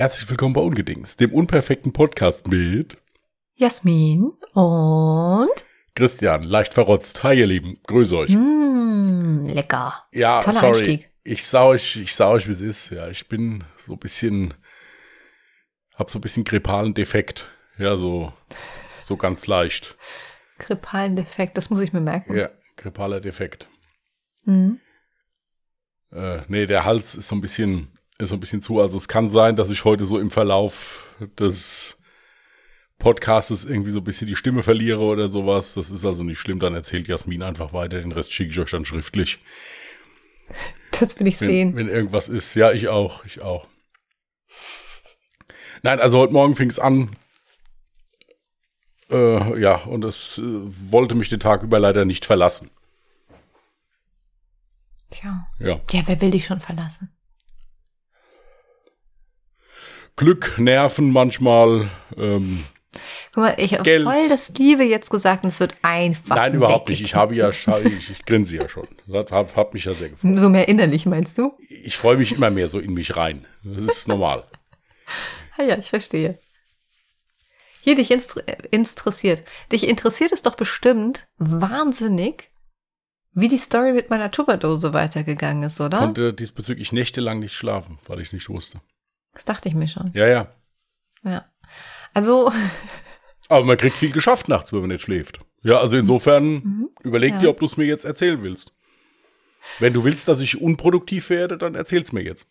Herzlich willkommen bei Ungedings, dem unperfekten Podcast mit Jasmin und Christian, leicht verrotzt. Hi ihr Lieben, grüße euch. mm, lecker. Ja, Toller sorry. Einstieg. Ich sah euch, ich sah euch, wie es ist. Ja, ich bin so ein bisschen, hab so ein bisschen grippalen Defekt. Ja, so, so ganz leicht. Grippalen Defekt, das muss ich mir merken. Ja, grippaler Defekt. Mhm. Äh, nee, der Hals ist so ein bisschen, so ein bisschen zu. Also es kann sein, dass ich heute so im Verlauf des Podcastes irgendwie so ein bisschen die Stimme verliere oder sowas. Das ist also nicht schlimm. Dann erzählt Jasmin einfach weiter. Den Rest schicke ich euch dann schriftlich. Das will ich Wenn, sehen. wenn irgendwas ist. Ja, ich auch. Ich auch. Nein, also heute Morgen fing es an. Äh, ja, und es äh, wollte mich den Tag über leider nicht verlassen. Tja. Ja. Ja, wer will dich schon verlassen? Glück, Nerven manchmal. Ähm, Guck mal, ich habe voll das Liebe jetzt gesagt und es wird einfach. Nein, überhaupt nicht. Ich habe ja, ich, ich grinse ja schon. Das hat, hat mich ja sehr gefreut. So mehr innerlich, meinst du? Ich freue mich immer mehr so in mich rein. Das ist normal. Ah ja, ich verstehe. Hier, dich interessiert. Dich interessiert es doch bestimmt wahnsinnig, wie die Story mit meiner Tupperdose weitergegangen ist, oder? Konnte diesbezüglich nächtelang nicht schlafen, weil ich nicht wusste. Das dachte ich mir schon. Ja, ja. Ja. Also, Aber man kriegt viel geschafft nachts, wenn man nicht schläft. Ja, also insofern überleg Mhm. Ja. dir, ob du es mir jetzt erzählen willst. Wenn du willst, dass ich unproduktiv werde, dann erzähl's mir jetzt.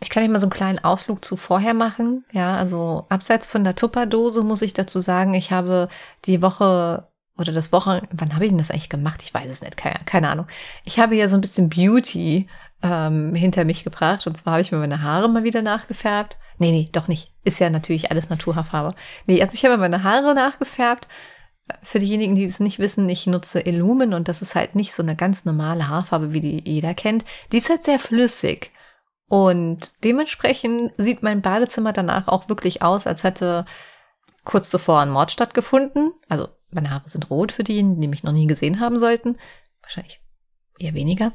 ich kann nicht mal so einen kleinen Ausflug zu vorher machen. Ja, also abseits von der Tupperdose muss ich dazu sagen, ich habe die Woche oder das Woche, wann habe ich denn das eigentlich gemacht? Ich weiß es nicht, keine, keine Ahnung. Ich habe ja so ein bisschen Beauty ähm, hinter mich gebracht und zwar habe ich mir meine Haare mal wieder nachgefärbt. Nee, nee, doch nicht. Ist ja natürlich alles Naturhaarfarbe. Nee, also ich habe meine Haare nachgefärbt. Für diejenigen, die es nicht wissen, ich nutze Illumin und das ist halt nicht so eine ganz normale Haarfarbe, wie die jeder kennt. Die ist halt sehr flüssig. Und dementsprechend sieht mein Badezimmer danach auch wirklich aus, als hätte kurz zuvor ein Mord stattgefunden. Also meine Haare sind rot für diejenigen, die mich noch nie gesehen haben sollten. Wahrscheinlich eher weniger.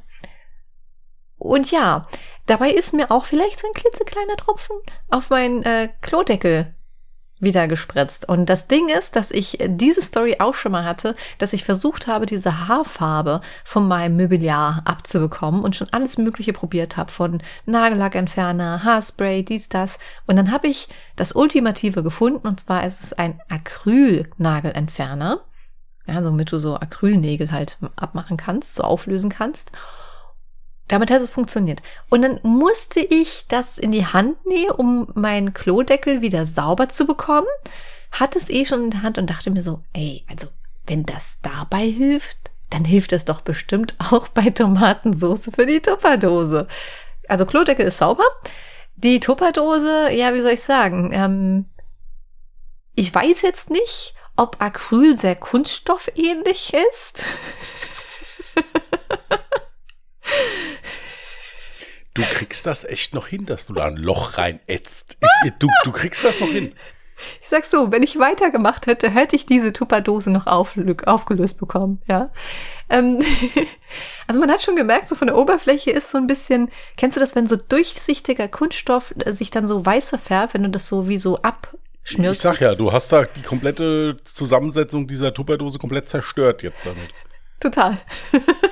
Und ja, dabei ist mir auch vielleicht so ein klitzekleiner Tropfen auf meinen äh, Klodeckel wieder gespritzt. Und das Ding ist, dass ich diese Story auch schon mal hatte, dass ich versucht habe, diese Haarfarbe von meinem Mobiliar abzubekommen und schon alles Mögliche probiert habe, von Nagellackentferner, Haarspray, dies, das. Und dann habe ich das Ultimative gefunden, und zwar ist es ein Acryl-Nagelentferner. Ja, somit du so Acrylnägel halt abmachen kannst, so auflösen kannst. Damit hat es funktioniert. Und dann musste ich das in die Hand nehmen, um meinen Klodeckel wieder sauber zu bekommen. Hatte es eh schon in der Hand und dachte mir so, ey, also wenn das dabei hilft, dann hilft es doch bestimmt auch bei Tomatensauce für die Tupperdose. Also Klodeckel ist sauber. Die Tupperdose, ja, wie soll ich sagen? Ähm, ich weiß jetzt nicht, ob Acryl sehr kunststoffähnlich ist. Du kriegst das echt noch hin, dass du da ein Loch rein ätzt. Ich, du, du kriegst das noch hin. Ich sag so, wenn ich weitergemacht hätte, hätte ich diese Tupperdose noch auflö- aufgelöst bekommen, ja. Ähm, also man hat schon gemerkt, so von der Oberfläche ist so ein bisschen, kennst du das, wenn so durchsichtiger Kunststoff äh, sich dann so weißer färbt, wenn du das so wie so abschmierst? Ich sag ja, du hast da die komplette Zusammensetzung dieser Tupperdose komplett zerstört jetzt damit. Total.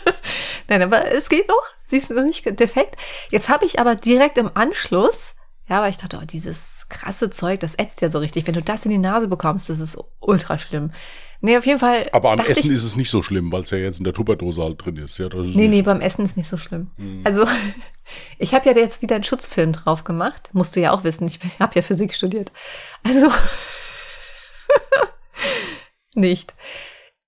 Nein, aber es geht noch. Sie ist noch nicht defekt. Jetzt habe ich aber direkt im Anschluss, ja, weil ich dachte, oh, dieses krasse Zeug, das ätzt ja so richtig. Wenn du das in die Nase bekommst, das ist ultra schlimm. Nee, auf jeden Fall. Aber am Essen ich, ist es nicht so schlimm, weil es ja jetzt in der Tupperdose halt drin ist. Ja, das ist Nee, nee, beim Essen ist nicht so schlimm. Mhm. Also, ich habe ja jetzt wieder einen Schutzfilm drauf gemacht. Musst du ja auch wissen, ich habe ja Physik studiert. Also, nicht.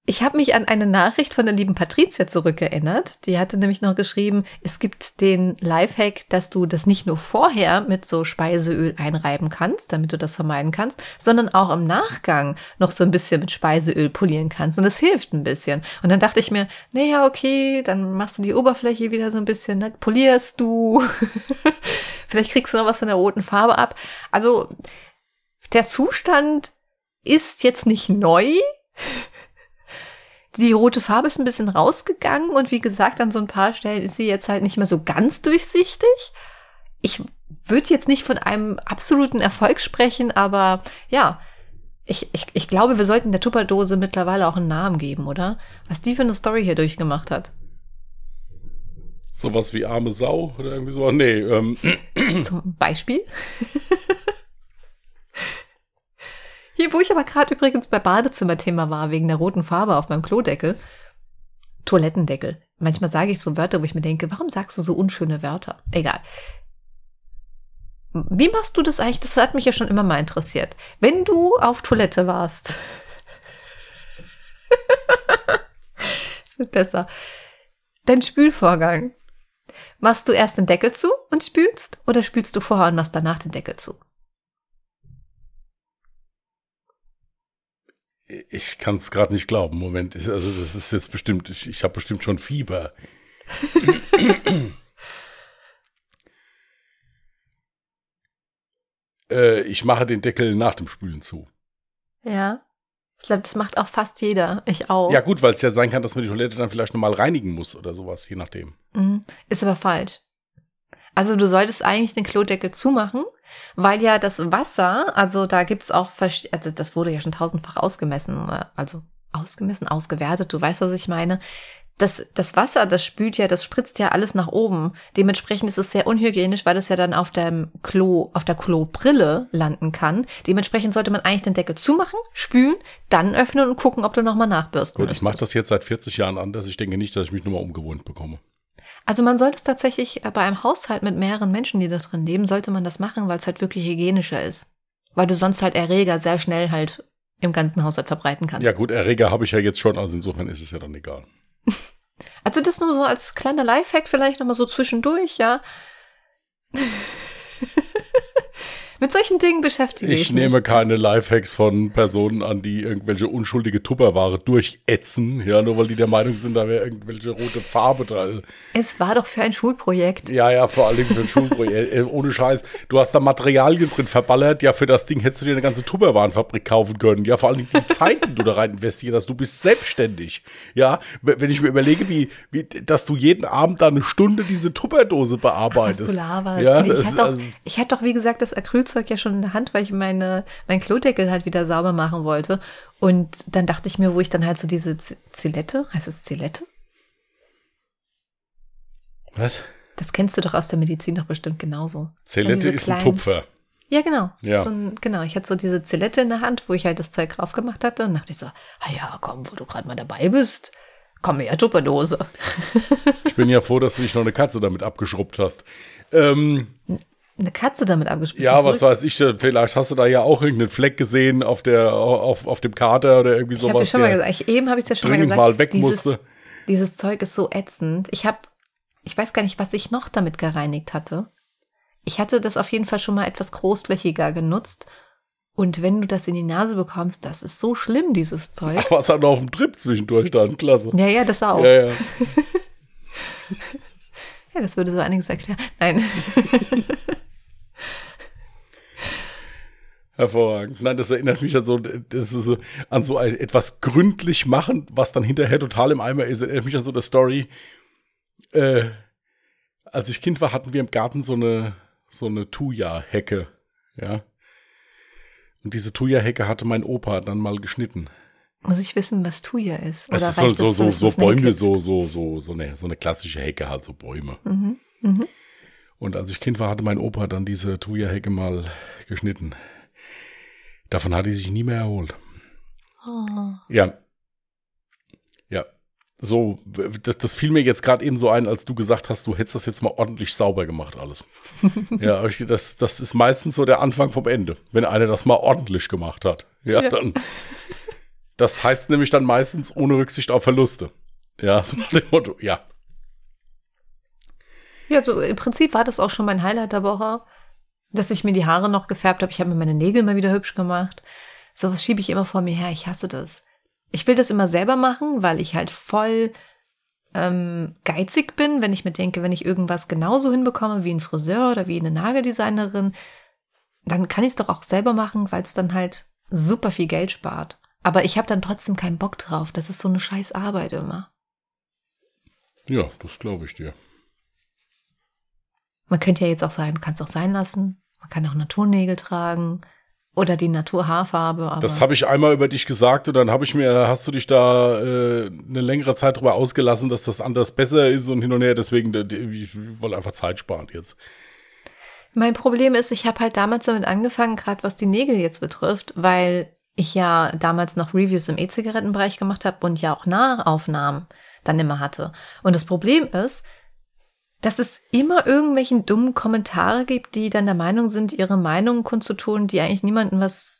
Ich habe mich an eine Nachricht von der lieben Patricia zurückerinnert. Die hatte nämlich noch geschrieben, es gibt den Lifehack, dass du das nicht nur vorher mit so Speiseöl einreiben kannst, damit du das vermeiden kannst, sondern auch im Nachgang noch so ein bisschen mit Speiseöl polieren kannst. Und das hilft ein bisschen. Und dann dachte ich mir, naja, okay, dann machst du die Oberfläche wieder so ein bisschen, ne, polierst du. Vielleicht kriegst du noch was von der roten Farbe ab. Also, der Zustand ist jetzt nicht neu. Die rote Farbe ist ein bisschen rausgegangen und wie gesagt, an so ein paar Stellen ist sie jetzt halt nicht mehr so ganz durchsichtig. ich würde jetzt nicht von einem absoluten Erfolg sprechen, aber ja, ich, ich, ich glaube, wir sollten der Tupperdose mittlerweile auch einen Namen geben, oder? Was die für eine Story hier durchgemacht hat. Sowas wie arme Sau oder irgendwie so? Nee, ähm. Zum Beispiel? Hier, wo ich aber gerade übrigens bei Badezimmerthema war, wegen der roten Farbe auf meinem Klodeckel. Toilettendeckel. Manchmal sage ich so Wörter, wo ich mir denke, warum sagst du so unschöne Wörter? Egal. Wie machst du das eigentlich? Das hat mich ja schon immer mal interessiert. Wenn du auf Toilette warst. Es wird besser. Dein Spülvorgang. Machst du erst den Deckel zu und spülst oder spülst du vorher und machst danach den Deckel zu? Ich kann es gerade nicht glauben. Moment, ich, also das ist jetzt bestimmt, ich, ich habe bestimmt schon Fieber. äh, ich mache den Deckel nach dem Spülen zu. Ja. Ich glaube, das macht auch fast jeder. Ich auch. Ja, gut, weil es ja sein kann, dass man die Toilette dann vielleicht nochmal reinigen muss oder sowas, je nachdem. Mhm. Ist aber falsch. Also du solltest eigentlich den Klodeckel zumachen, weil ja das Wasser, also da gibt's auch, also das wurde ja schon tausendfach ausgemessen, äh, also ausgemessen, ausgewertet, du weißt, was ich meine das, das Wasser, das spült ja, das spritzt ja alles nach oben. Dementsprechend ist es sehr unhygienisch, weil es ja dann auf dem Klo, auf der Klobrille landen kann. Dementsprechend sollte man eigentlich den Deckel zumachen, spülen, dann öffnen und gucken, ob du nochmal nachbürsten Gut, ich mache das jetzt seit 40 Jahren anders. Ich denke nicht, dass ich mich nochmal umgewohnt bekomme. Also man sollte es tatsächlich äh, bei einem Haushalt mit mehreren Menschen, die da drin leben, sollte man das machen, weil es halt wirklich hygienischer ist. Weil du sonst halt Erreger sehr schnell halt im ganzen Haushalt verbreiten kannst. Ja gut, Erreger habe ich ja jetzt schon, also insofern ist es ja dann egal. Also das nur so als kleiner Lifehack vielleicht nochmal so zwischendurch, ja. Mit solchen Dingen beschäftige ich, ich mich. Ich nehme keine Lifehacks von Personen an, die irgendwelche unschuldige Tupperware durchätzen, ja, nur weil die der Meinung sind, da wäre irgendwelche rote Farbe dran. Es war doch für ein Schulprojekt. Ja, ja, vor allen Dingen für ein Schulprojekt. Äh, ohne Scheiß. Du hast da Materialien drin verballert. Ja, für das Ding hättest du dir eine ganze Tupperwarenfabrik kaufen können. Ja, vor allen Dingen die Zeit, die du da rein investiert hast. Du bist selbstständig. Ja, wenn ich mir überlege, wie, wie, dass du jeden Abend da eine Stunde diese Tupperdose bearbeitest. Ach, du ja, ich, hatte doch, also, ich doch, wie gesagt, das Acryl Spielzeug ja schon in der Hand, weil ich meine, mein Klodeckel halt wieder sauber machen wollte. Und dann dachte ich mir, wo ich dann halt so diese Zilette, heißt es Zilette? Was? Das kennst du doch aus der Medizin doch bestimmt genauso. Zilette ist kleinen, ein Tupfer. Ja, genau. Ja. So ein, genau. Ich hatte so diese Zilette in der Hand, wo ich halt das Zeug drauf gemacht hatte. Und dachte ich so, ah ja, komm, wo du gerade mal dabei bist, komm her, Tupperdose. ich bin ja froh, dass du nicht noch eine Katze damit abgeschrubbt hast. Ähm, eine Katze damit abgespielt. Ja, was weiß ich, vielleicht hast du da ja auch irgendeinen Fleck gesehen auf der auf, auf dem Kater oder irgendwie ich sowas. Ich habe schon mal gesagt, ich, eben habe ich es ja schon mal gesagt. mal weg dieses, musste. Dieses Zeug ist so ätzend. Ich habe ich weiß gar nicht, was ich noch damit gereinigt hatte. Ich hatte das auf jeden Fall schon mal etwas großflächiger genutzt. Und wenn du das in die Nase bekommst, das ist so schlimm, dieses Zeug. Was hat noch auf dem Trip zwischendurch dann? Klasse. Ja, ja, das auch. Ja, ja. ja, das würde so einiges erklären. Nein. Hervorragend. Nein, das erinnert mich an so, das ist so, an so ein, etwas gründlich machen, was dann hinterher total im Eimer ist. Erinnert mich an so eine Story. Äh, als ich Kind war, hatten wir im Garten so eine, so eine Thuja-Hecke. Ja. Und diese Thuja-Hecke hatte mein Opa dann mal geschnitten. Muss ich wissen, was Thuja ist? Oder es ist so, so, so, so Bäume, so, so, so, so eine, so eine klassische Hecke halt, so Bäume. Mhm. Mhm. Und als ich Kind war, hatte mein Opa dann diese Thuja-Hecke mal geschnitten. Davon hat die sich nie mehr erholt. Oh. Ja. Ja. So, das, das fiel mir jetzt gerade eben so ein, als du gesagt hast, du hättest das jetzt mal ordentlich sauber gemacht, alles. ja, das, das ist meistens so der Anfang vom Ende, wenn einer das mal ordentlich gemacht hat. Ja, ja. dann. Das heißt nämlich dann meistens ohne Rücksicht auf Verluste. Ja, so nach dem Motto, ja. Ja, so im Prinzip war das auch schon mein Highlight der Woche dass ich mir die Haare noch gefärbt habe. Ich habe mir meine Nägel mal wieder hübsch gemacht. Sowas schiebe ich immer vor mir her. Ich hasse das. Ich will das immer selber machen, weil ich halt voll ähm, geizig bin, wenn ich mir denke, wenn ich irgendwas genauso hinbekomme wie ein Friseur oder wie eine Nageldesignerin, dann kann ich es doch auch selber machen, weil es dann halt super viel Geld spart. Aber ich habe dann trotzdem keinen Bock drauf. Das ist so eine scheiß Arbeit immer. Ja, das glaube ich dir. Man könnte ja jetzt auch sagen, kannst auch sein lassen. Man kann auch Naturnägel tragen oder die Naturhaarfarbe. Aber Das habe ich einmal über dich gesagt und dann habe ich mir, hast du dich da äh, eine längere Zeit drüber ausgelassen, dass das anders besser ist und hin und her. Deswegen, ich wollte einfach Zeit sparen jetzt. Mein Problem ist, ich habe halt damals damit angefangen, gerade was die Nägel jetzt betrifft, weil ich ja damals noch Reviews im E-Zigarettenbereich gemacht habe und ja auch Nahaufnahmen dann immer hatte. Und das Problem ist, dass es immer irgendwelchen dummen Kommentare gibt, die dann der Meinung sind, ihre Meinung kundzutun, die eigentlich niemanden was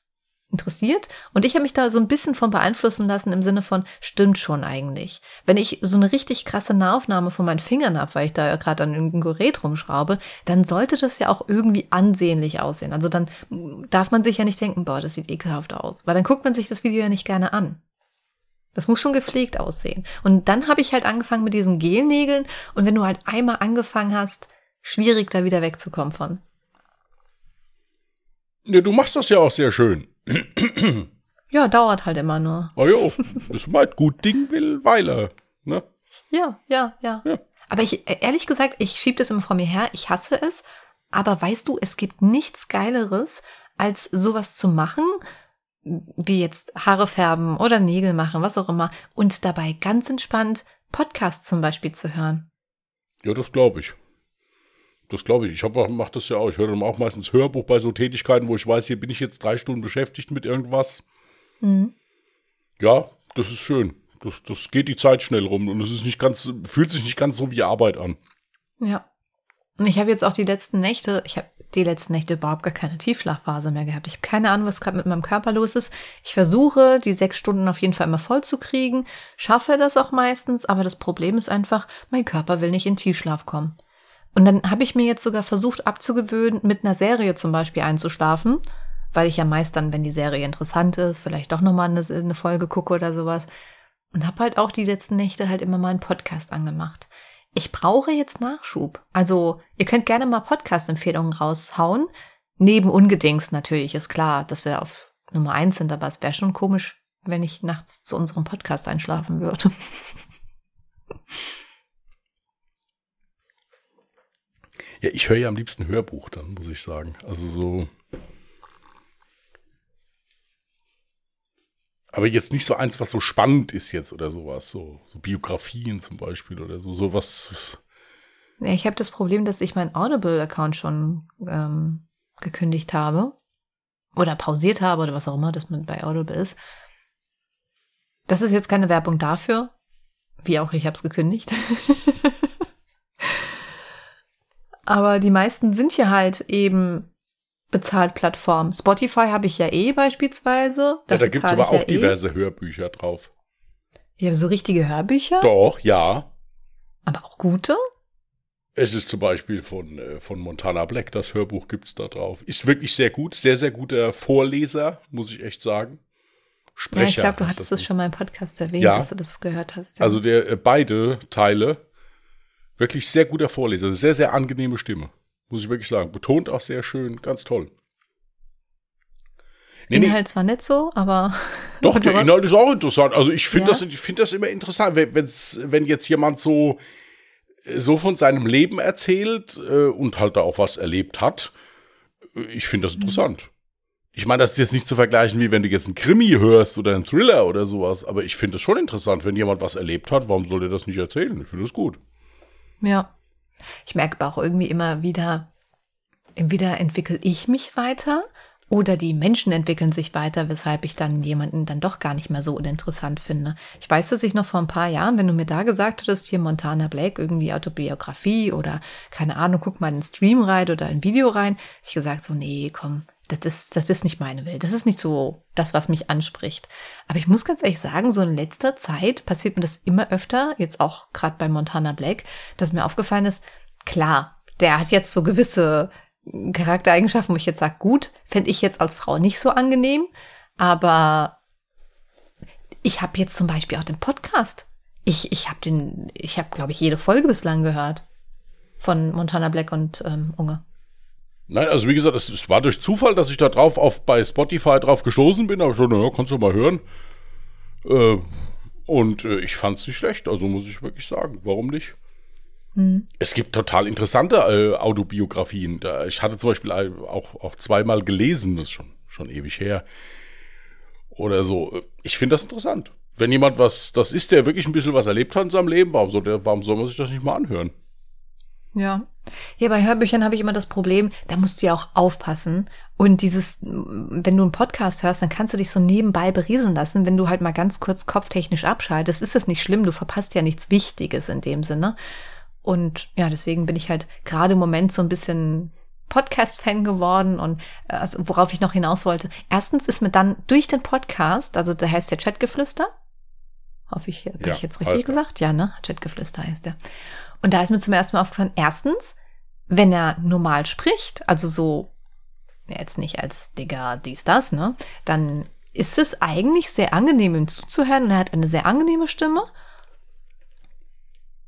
interessiert. Und ich habe mich da so ein bisschen von beeinflussen lassen im Sinne von, stimmt schon eigentlich. Wenn ich so eine richtig krasse Nahaufnahme von meinen Fingern habe, weil ich da gerade an irgendeinem Gerät rumschraube, dann sollte das ja auch irgendwie ansehnlich aussehen. Also dann darf man sich ja nicht denken, boah, das sieht ekelhaft aus. Weil dann guckt man sich das Video ja nicht gerne an. Das muss schon gepflegt aussehen. Und dann habe ich halt angefangen mit diesen Gelnägeln. Und wenn du halt einmal angefangen hast, schwierig da wieder wegzukommen von. Ja, du machst das ja auch sehr schön. Ja, dauert halt immer nur. Oh jo, das meint gut Ding will Weiler. Ne? Ja, ja, ja. Ja. Aber ich, ehrlich gesagt, ich schieb das immer vor mir her. Ich hasse es. Aber weißt du, es gibt nichts Geileres, als sowas zu machen, wie jetzt Haare färben oder Nägel machen, was auch immer, und dabei ganz entspannt Podcasts zum Beispiel zu hören. Ja, das glaube ich. Das glaube ich. Ich hab, auch- mach das ja auch. Ich höre dann auch meistens Hörbuch bei so Tätigkeiten, wo ich weiß, hier bin ich jetzt drei Stunden beschäftigt mit irgendwas. Mhm. Ja, das ist schön. Das, das geht die Zeit schnell rum und es ist nicht ganz, fühlt sich nicht ganz so wie Arbeit an. Ja. Und ich habe jetzt auch die letzten Nächte, ich habe die letzten Nächte überhaupt gar keine Tiefschlafphase mehr gehabt. Ich habe keine Ahnung, was gerade mit meinem Körper los ist. Ich versuche, die sechs Stunden auf jeden Fall immer voll zu kriegen, schaffe das auch meistens, aber das Problem ist einfach, mein Körper will nicht in Tiefschlaf kommen. Und dann habe ich mir jetzt sogar versucht abzugewöhnen, mit einer Serie zum Beispiel einzuschlafen, weil ich ja meist dann, wenn die Serie interessant ist, vielleicht doch nochmal eine, eine Folge gucke oder sowas. Und habe halt auch die letzten Nächte halt immer mal einen Podcast angemacht. Ich brauche jetzt Nachschub. Also, ihr könnt gerne mal Podcast-Empfehlungen raushauen. Neben Ungedings natürlich, ist klar, dass wir auf Nummer eins sind, aber es wäre schon komisch, wenn ich nachts zu unserem Podcast einschlafen würde. Ja, ich höre ja am liebsten Hörbuch dann, muss ich sagen. Also so. Aber jetzt nicht so eins, was so spannend ist jetzt oder sowas. So, so Biografien zum Beispiel oder so. Sowas. Ich habe das Problem, dass ich meinen Audible-Account schon ähm, gekündigt habe. Oder pausiert habe oder was auch immer das mit bei Audible ist. Das ist jetzt keine Werbung dafür. Wie auch, ich habe es gekündigt. Aber die meisten sind ja halt eben bezahlt Plattformen. Spotify habe ich ja eh beispielsweise. Ja, da gibt es aber auch ja eh. diverse Hörbücher drauf. Habe so richtige Hörbücher, Doch, ja. aber auch gute. Es ist zum Beispiel von, äh, von Montana Black, das Hörbuch gibt's da drauf. Ist wirklich sehr gut, sehr, sehr guter Vorleser, muss ich echt sagen. Sprecher. ja, ich glaube, du hattest das es schon mal im Podcast erwähnt, Ja. dass du das gehört hast. ja. Also der äh, beide Teile wirklich sehr guter Vorleser, sehr sehr angenehme Stimme, muss ich wirklich sagen. Betont auch sehr schön, ganz toll. Nee, nee, Inhalt zwar nicht so, aber doch der was? Inhalt ist auch interessant. Also ich finde Ja? das, ich finde das immer interessant, wenn, wenn's, wenn jetzt jemand so so von seinem Leben erzählt äh, und halt da auch was erlebt hat. Äh, Ich finde das interessant. Ich meine, das ist jetzt nicht zu vergleichen, wie wenn du jetzt einen Krimi hörst oder einen Thriller oder sowas, aber ich finde es schon interessant, wenn jemand was erlebt hat, warum soll der das nicht erzählen? Ich finde das gut. ja. Ich merke aber auch irgendwie immer wieder, entweder entwickle ich mich weiter oder die Menschen entwickeln sich weiter, weshalb ich dann jemanden dann doch gar nicht mehr so uninteressant finde. Ich weiß, dass ich noch vor ein paar Jahren, wenn du mir da gesagt hättest, hier Montana Black, irgendwie Autobiografie oder keine Ahnung, guck mal in einen Stream rein oder ein Video rein, ich gesagt so, nee, komm, das ist, das ist nicht meine Welt. Das ist nicht so das, was mich anspricht. Aber ich muss ganz ehrlich sagen, so in letzter Zeit passiert mir das immer öfter, jetzt auch gerade bei Montana Black, dass mir aufgefallen ist, klar, der hat jetzt so gewisse Charaktereigenschaften, wo ich jetzt sage, gut, fände ich jetzt als Frau nicht so angenehm, aber ich habe jetzt zum Beispiel auch den Podcast. Ich, ich habe den, ich habe, glaube ich, jede Folge bislang gehört von Montana Black und ähm, Unge. Nein, also wie gesagt, es, war durch Zufall, dass ich da drauf auf bei Spotify drauf gestoßen bin, aber schon, naja, kannst du mal hören. Äh, und äh, ich fand es nicht schlecht, also muss ich wirklich sagen, warum nicht? Hm. Es gibt total interessante äh, Autobiografien. Da, ich hatte zum Beispiel auch, auch zweimal gelesen, das ist schon, schon ewig her. Oder so. Ich finde das interessant. Wenn jemand was, das ist, der wirklich ein bisschen was erlebt hat in seinem Leben, warum soll, der, warum soll man sich das nicht mal anhören? Ja. Ja, bei Hörbüchern habe ich immer das Problem, da musst du ja auch aufpassen. Und dieses, wenn du einen Podcast hörst, dann kannst du dich so nebenbei berieseln lassen. Wenn du halt mal ganz kurz kopftechnisch abschaltest, ist das nicht schlimm. Du verpasst ja nichts Wichtiges in dem Sinne. Und ja, deswegen bin ich halt gerade im Moment so ein bisschen Podcast-Fan geworden und äh, also, worauf ich noch hinaus wollte. Erstens ist mir dann durch den Podcast, also der heißt der Chatgeflüster. Hoffe ich, habe ja, ich jetzt richtig gesagt? Ja, ne? Chatgeflüster heißt der. Und da ist mir zum ersten Mal aufgefallen, erstens, wenn er normal spricht, also so, jetzt nicht als Digger, dies, das, ne, dann ist es eigentlich sehr angenehm, ihm zuzuhören und er hat eine sehr angenehme Stimme.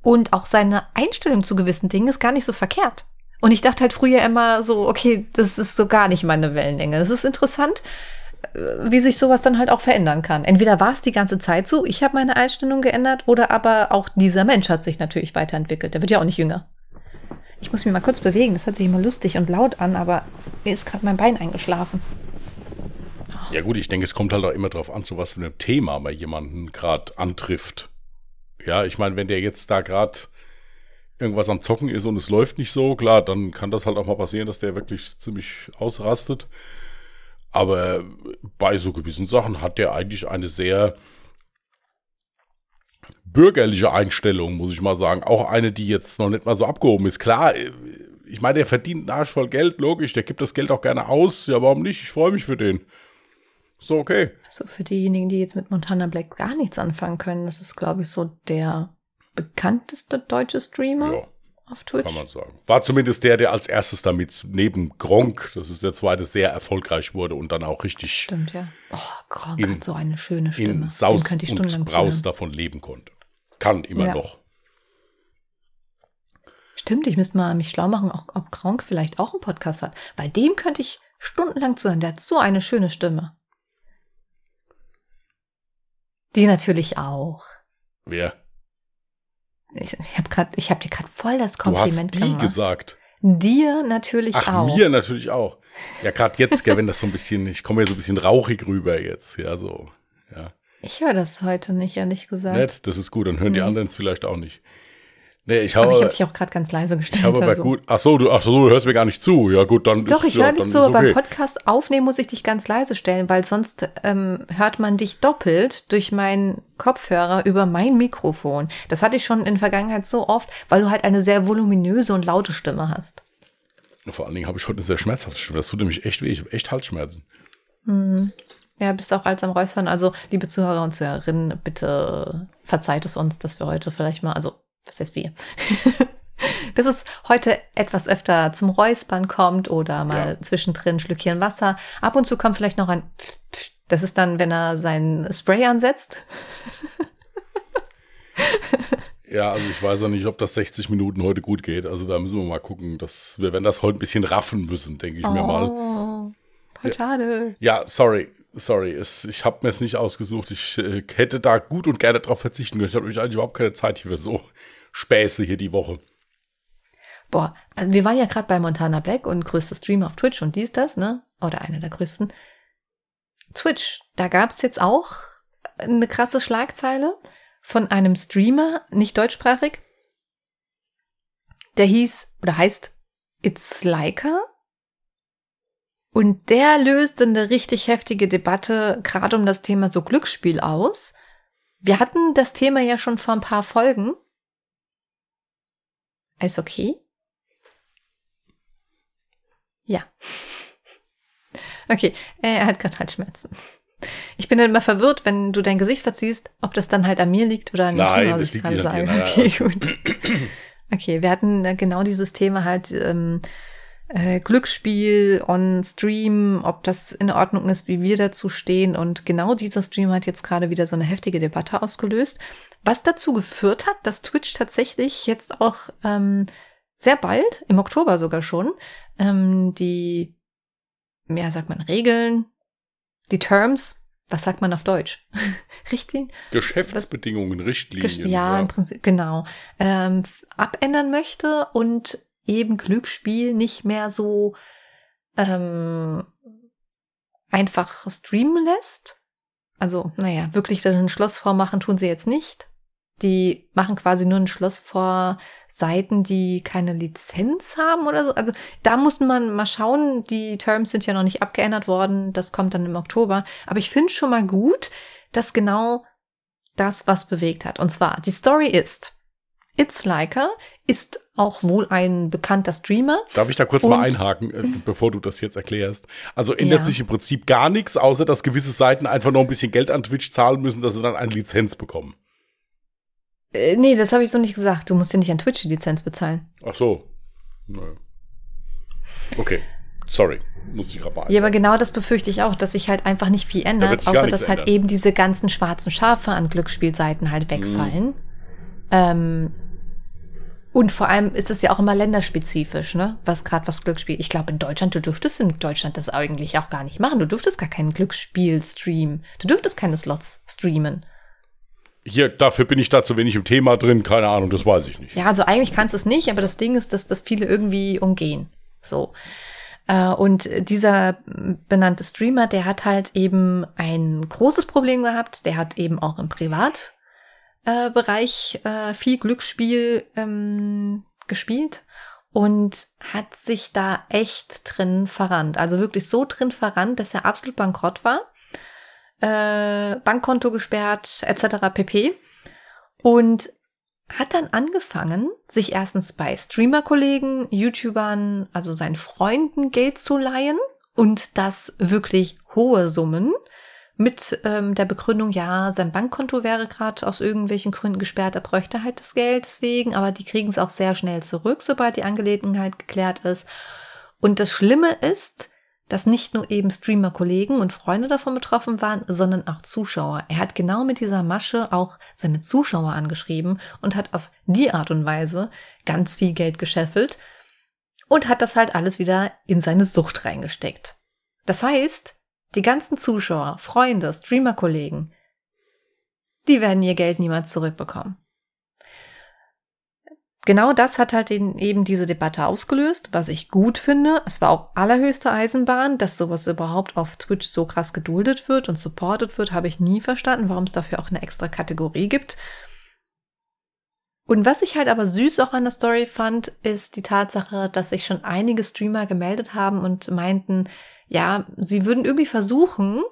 Und auch seine Einstellung zu gewissen Dingen ist gar nicht so verkehrt. Und ich dachte halt früher immer so, okay, das ist so gar nicht meine Wellenlänge. Das ist interessant, wie sich sowas dann halt auch verändern kann. Entweder war es die ganze Zeit so, ich habe meine Einstellung geändert, oder aber auch dieser Mensch hat sich natürlich weiterentwickelt. Der wird ja auch nicht jünger. Ich muss mich mal kurz bewegen, das hört sich immer lustig und laut an, aber mir ist gerade mein Bein eingeschlafen. Ja gut, ich denke, es kommt halt auch immer darauf an, zu was für einem Thema man jemanden gerade antrifft. Ja, ich meine, wenn der jetzt da gerade irgendwas am Zocken ist und es läuft nicht so, klar, dann kann das halt auch mal passieren, dass der wirklich ziemlich ausrastet. Aber bei so gewissen Sachen hat der eigentlich eine sehr bürgerliche Einstellung, muss ich mal sagen. Auch eine, die jetzt noch nicht mal so abgehoben ist. Klar, ich meine, der verdient einen Arsch voll Geld, logisch. Der gibt das Geld auch gerne aus. Ja, warum nicht? Ich freue mich für den. So, okay. Also für diejenigen, die jetzt mit Montana Black gar nichts anfangen können, das ist, glaube ich, so der bekannteste deutsche Streamer. Ja auf Twitch. Kann man sagen. War zumindest der, der als erstes damit neben Gronk, das ist der zweite, sehr erfolgreich wurde und dann auch richtig. Stimmt, ja. Oh, Gronk in, hat so eine schöne Stimme. In Saus und Braus davon leben konnte. Kann immer ja. noch. Stimmt, ich müsste mal mich schlau machen, ob, ob Gronk vielleicht auch einen Podcast hat. Weil dem könnte ich stundenlang zuhören. Der hat so eine schöne Stimme. Die natürlich auch. Wer? Ich, ich habe gerade, ich habe dir gerade voll das Kompliment du hast die gemacht. gesagt. Dir natürlich Ach, auch. mir natürlich auch. Ja, gerade jetzt, wenn das so ein bisschen, ich komme ja so ein bisschen rauchig rüber jetzt, ja, so, ja. Ich höre das heute nicht, ehrlich gesagt. Nett, das ist gut, dann hören nee. die anderen es vielleicht auch nicht. Nee, ich habe. Aber ich habe dich auch gerade ganz leise gestellt. Ich habe also. gut. Ach so, du, ach so, du hörst mir gar nicht zu. Ja gut, dann. Doch, ist, ich höre ja, dich zu. Okay. Beim Podcast aufnehmen muss ich dich ganz leise stellen, weil sonst ähm, hört man dich doppelt durch meinen Kopfhörer über mein Mikrofon. Das hatte ich schon in der Vergangenheit so oft, weil du halt eine sehr voluminöse und laute Stimme hast. Vor allen Dingen habe ich heute eine sehr schmerzhafte Stimme. Das tut nämlich echt weh. Ich habe echt Halsschmerzen. Hm. Ja, bist auch als am Räuspern. Also, liebe Zuhörer und Zuhörerinnen, bitte verzeiht es uns, dass wir heute vielleicht mal, also was heißt wir? dass es heute etwas öfter zum Räuspern kommt oder mal ja. zwischendrin Schlückchen Wasser. Ab und zu kommt vielleicht noch ein Das ist dann, wenn er seinen Spray ansetzt. Ja, also ich weiß ja nicht, ob das 60 Minuten heute gut geht. Also da müssen wir mal gucken. Dass wir werden das heute ein bisschen raffen müssen, denke ich oh, mir mal. Oh, voll schade. Ja, sorry sorry, es, ich habe mir es nicht ausgesucht. Ich äh, hätte da gut und gerne darauf verzichten können. Ich habe eigentlich überhaupt keine Zeit hier für so Späße hier die Woche. Boah, also wir waren ja gerade bei Montana Black und größter Streamer auf Twitch und dies, das, ne? Oder einer der größten. Twitch, da gab's jetzt auch eine krasse Schlagzeile von einem Streamer, nicht deutschsprachig. Der hieß oder heißt It's Leica und der löste eine richtig heftige Debatte gerade um das Thema so Glücksspiel aus. Wir hatten das Thema ja schon vor ein paar Folgen. Ist okay? Ja. Okay, er hat gerade Halsschmerzen. Ich bin dann immer verwirrt, wenn du dein Gesicht verziehst, ob das dann halt an mir liegt oder an dem Nein, Thema, was ich gerade sage. Okay, gut. Okay, wir hatten äh, genau dieses Thema halt ähm, äh, Glücksspiel on Stream, ob das in Ordnung ist, wie wir dazu stehen. Und genau dieser Stream hat jetzt gerade wieder so eine heftige Debatte ausgelöst, was dazu geführt hat, dass Twitch tatsächlich jetzt auch ähm, sehr bald, im Oktober sogar schon, ähm, die, ja, sagt man, Regeln, die Terms, was sagt man auf Deutsch? Richtlinien? Geschäftsbedingungen, Richtlinien. Gesch ja, im Prinzip, genau. Ähm, abändern möchte und eben Glücksspiel nicht mehr so ähm, einfach streamen lässt. Also, naja, wirklich dann ein Schloss vormachen tun sie jetzt nicht. Die machen quasi nur ein Schloss vor Seiten, die keine Lizenz haben oder so. Also da muss man mal schauen. Die Terms sind ja noch nicht abgeändert worden. Das kommt dann im Oktober. Aber ich finde schon mal gut, dass genau das was bewegt hat. Und zwar, die Story ist, It's Liker ist auch wohl ein bekannter Streamer. Darf ich da kurz mal einhaken, äh, bevor du das jetzt erklärst? Also ändert ja. sich im Prinzip gar nichts, außer dass gewisse Seiten einfach noch ein bisschen Geld an Twitch zahlen müssen, dass sie dann eine Lizenz bekommen. Äh, nee, das habe ich so nicht gesagt. Du musst dir nicht an Twitch die Lizenz bezahlen. Ach so. Naja. Okay, sorry. Muss ich gerade mal. Ja, aber genau das befürchte ich auch, dass sich halt einfach nicht viel ändert, da außer dass halt eben diese ganzen schwarzen Schafe an Glücksspielseiten halt wegfallen. Mhm. Ähm, und vor allem ist es ja auch immer länderspezifisch, ne? Was gerade was Glücksspiel. Ich glaube, in Deutschland, du dürftest in Deutschland das eigentlich auch gar nicht machen. Du dürftest gar kein Glücksspiel streamen. Du dürftest keine Slots streamen. Hier, dafür bin ich da zu wenig im Thema drin, keine Ahnung, das weiß ich nicht. Ja, also eigentlich kannst du es nicht, aber das Ding ist, dass das viele irgendwie umgehen. So. Äh, und dieser benannte Streamer, der hat halt eben ein großes Problem gehabt. Der hat eben auch im Privat äh, Bereich äh, viel Glücksspiel ähm, gespielt und hat sich da echt drin verrannt. Also wirklich so drin verrannt, dass er absolut bankrott war. Äh, Bankkonto gesperrt, etc. pp. Und hat dann angefangen, sich erstens bei Streamer-Kollegen, YouTubern, also seinen Freunden Geld zu leihen und das wirklich hohe Summen mit ähm, der Begründung, ja, sein Bankkonto wäre gerade aus irgendwelchen Gründen gesperrt, er bräuchte halt das Geld deswegen, aber die kriegen es auch sehr schnell zurück, sobald die Angelegenheit geklärt ist. Und das Schlimme ist, dass nicht nur eben Streamer-Kollegen und Freunde davon betroffen waren, sondern auch Zuschauer. Er hat genau mit dieser Masche auch seine Zuschauer angeschrieben und hat auf die Art und Weise ganz viel Geld gescheffelt und hat das halt alles wieder in seine Sucht reingesteckt. Das heißt, die ganzen Zuschauer, Freunde, Streamer-Kollegen, die werden ihr Geld niemals zurückbekommen. Genau das hat halt eben diese Debatte ausgelöst, was ich gut finde. Es war auch allerhöchste Eisenbahn, dass sowas überhaupt auf Twitch so krass geduldet wird und supported wird, habe ich nie verstanden, warum es dafür auch eine extra Kategorie gibt. Und was ich halt aber süß auch an der Story fand, ist die Tatsache, dass sich schon einige Streamer gemeldet haben und meinten, ja, sie würden irgendwie versuchen,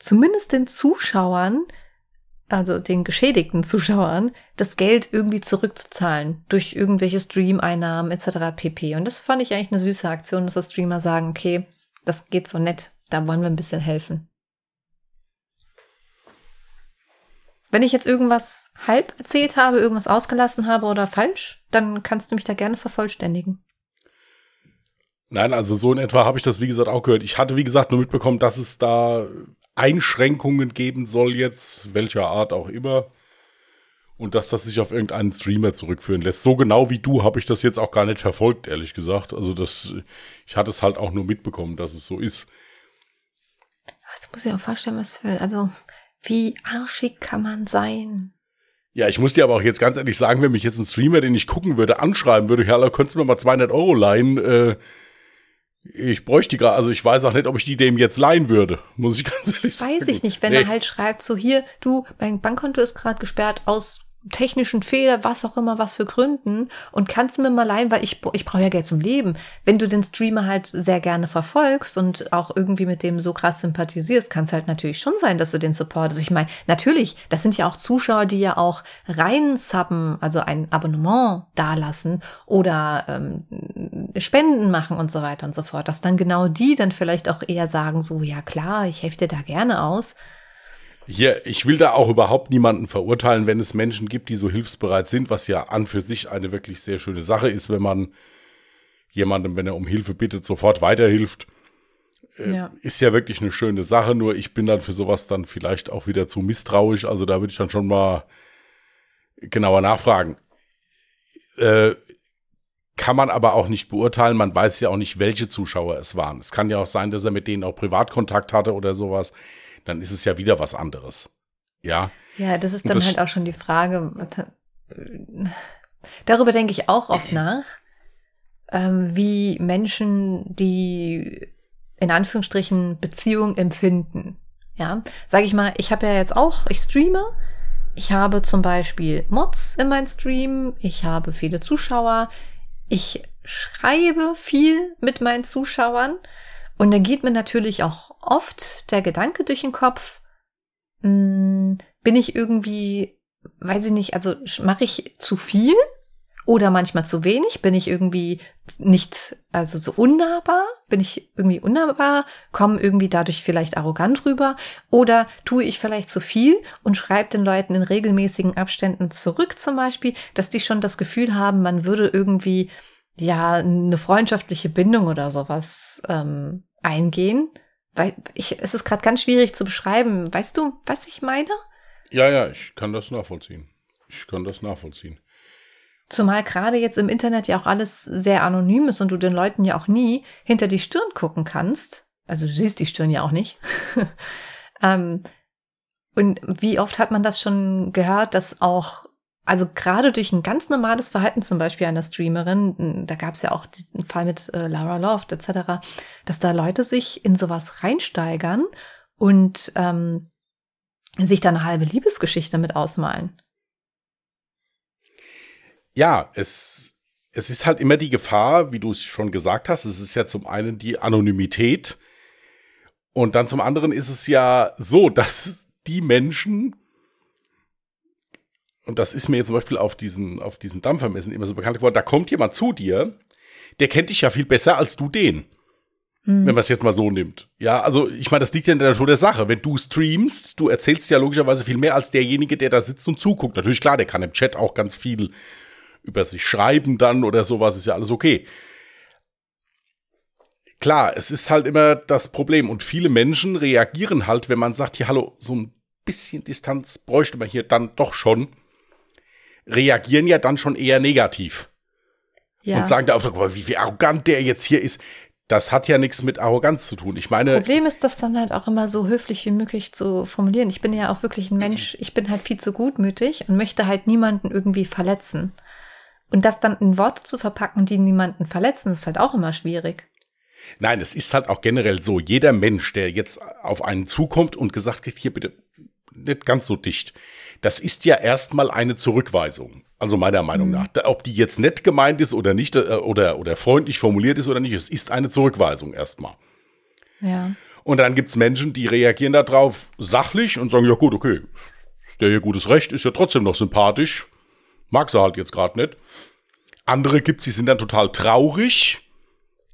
zumindest den Zuschauern, also den geschädigten Zuschauern, das Geld irgendwie zurückzuzahlen durch irgendwelche Stream-Einnahmen etc. pp. Und das fand ich eigentlich eine süße Aktion, dass die Streamer sagen, okay, das geht so nett, da wollen wir ein bisschen helfen. Wenn ich jetzt irgendwas halb erzählt habe, irgendwas ausgelassen habe oder falsch, dann kannst du mich da gerne vervollständigen. Nein, also so in etwa habe ich das, wie gesagt, auch gehört. Ich hatte, wie gesagt, nur mitbekommen, dass es da Einschränkungen geben soll jetzt, welcher Art auch immer. Und dass das sich auf irgendeinen Streamer zurückführen lässt. So genau wie du habe ich das jetzt auch gar nicht verfolgt, ehrlich gesagt. Also das, ich hatte es halt auch nur mitbekommen, dass es so ist. Das muss ich auch vorstellen, was für, also wie arschig kann man sein? Ja, ich muss dir aber auch jetzt ganz ehrlich sagen, wenn mich jetzt ein Streamer, den ich gucken würde, anschreiben würde, ja, könntest du mir mal 200 Euro leihen, äh, ich bräuchte die gerade, also ich weiß auch nicht, ob ich die dem jetzt leihen würde, muss ich ganz ehrlich sagen. Weiß ich nicht, wenn nee. er halt schreibt, so hier, du, mein Bankkonto ist gerade gesperrt aus technischen Fehler, was auch immer, was für Gründen und kannst mir mal leihen, weil ich, ich brauche ja Geld zum Leben. Wenn du den Streamer halt sehr gerne verfolgst und auch irgendwie mit dem so krass sympathisierst, kann es halt natürlich schon sein, dass du den supportest. Ich meine, natürlich, das sind ja auch Zuschauer, die ja auch rein subben, also ein Abonnement dalassen oder ähm, Spenden machen und so weiter und so fort. Dass dann genau die dann vielleicht auch eher sagen, so, ja klar, ich helfe dir da gerne aus. Hier, ich will da auch überhaupt niemanden verurteilen, wenn es Menschen gibt, die so hilfsbereit sind, was ja an für sich eine wirklich sehr schöne Sache ist, wenn man jemandem, wenn er um Hilfe bittet, sofort weiterhilft. Äh, ja. Ist ja wirklich eine schöne Sache, nur ich bin dann für sowas dann vielleicht auch wieder zu misstrauisch. Also da würde ich dann schon mal genauer nachfragen. Äh, kann man aber auch nicht beurteilen. Man weiß ja auch nicht, welche Zuschauer es waren. Es kann ja auch sein, dass er mit denen auch Privatkontakt hatte oder sowas dann ist es ja wieder was anderes. Ja. Ja, das ist dann das halt auch schon die Frage. Darüber denke ich auch oft nach, ähm, wie Menschen die in Anführungsstrichen Beziehung empfinden. Ja, sage ich mal, ich habe ja jetzt auch, ich streame, ich habe zum Beispiel Mods in meinem Stream, ich habe viele Zuschauer, ich schreibe viel mit meinen Zuschauern und da geht mir natürlich auch oft der Gedanke durch den Kopf, hm, bin ich irgendwie, weiß ich nicht, also mache ich zu viel oder manchmal zu wenig? Bin ich irgendwie nicht, also so unnahbar? Bin ich irgendwie unnahbar? Komme irgendwie dadurch vielleicht arrogant rüber? Oder tue ich vielleicht zu viel und schreibe den Leuten in regelmäßigen Abständen zurück zum Beispiel, dass die schon das Gefühl haben, man würde irgendwie, ja, eine freundschaftliche Bindung oder sowas ähm, eingehen? Weil ich, es ist gerade ganz schwierig zu beschreiben. Weißt du, was ich meine? Ja, ja, ich kann das nachvollziehen. Ich kann das nachvollziehen. Zumal gerade jetzt im Internet ja auch alles sehr anonym ist und du den Leuten ja auch nie hinter die Stirn gucken kannst. Also du siehst die Stirn ja auch nicht. ähm, und wie oft hat man das schon gehört, dass auch, also gerade durch ein ganz normales Verhalten zum Beispiel einer Streamerin, da gab es ja auch den Fall mit äh, Lara Loft etc., dass da Leute sich in sowas reinsteigern und ähm, sich da eine halbe Liebesgeschichte mit ausmalen ja, es, es ist halt immer die Gefahr, wie du es schon gesagt hast, es ist ja zum einen die Anonymität und dann zum anderen ist es ja so, dass die Menschen, und das ist mir jetzt zum Beispiel auf diesen, auf diesen Dampfermessen immer so bekannt geworden, da kommt jemand zu dir, der kennt dich ja viel besser als du den. Mhm. Wenn man es jetzt mal so nimmt. Ja, also ich meine, das liegt ja in der Natur der Sache. Wenn du streamst, du erzählst ja logischerweise viel mehr als derjenige, der da sitzt und zuguckt. Natürlich, klar, der kann im Chat auch ganz viel über sich schreiben dann oder sowas, ist ja alles okay. Klar, es ist halt immer das Problem und viele Menschen reagieren halt, wenn man sagt, hier, hallo, so ein bisschen Distanz bräuchte man hier dann doch schon, reagieren ja dann schon eher negativ. Ja. Und sagen da auch, wie, wie arrogant der jetzt hier ist. Das hat ja nichts mit Arroganz zu tun. Ich meine. Das Problem ist, das dann halt auch immer so höflich wie möglich zu formulieren. Ich bin ja auch wirklich ein Mensch, ich bin halt viel zu gutmütig und möchte halt niemanden irgendwie verletzen. Und das dann in Worte zu verpacken, die niemanden verletzen, ist halt auch immer schwierig. Nein, es ist halt auch generell so, jeder Mensch, der jetzt auf einen zukommt und gesagt hat, hier bitte nicht ganz so dicht, das ist ja erstmal eine Zurückweisung. Also meiner Meinung mhm. nach. Ob die jetzt nett gemeint ist oder nicht, äh, oder, oder freundlich formuliert ist oder nicht, es ist eine Zurückweisung erstmal. Ja. Und dann gibt's Menschen, die reagieren darauf sachlich und sagen, ja gut, okay, ist der hier gutes Recht, ist ja trotzdem noch sympathisch, Mag sie halt jetzt gerade nicht. Andere gibt's, die sind dann total traurig.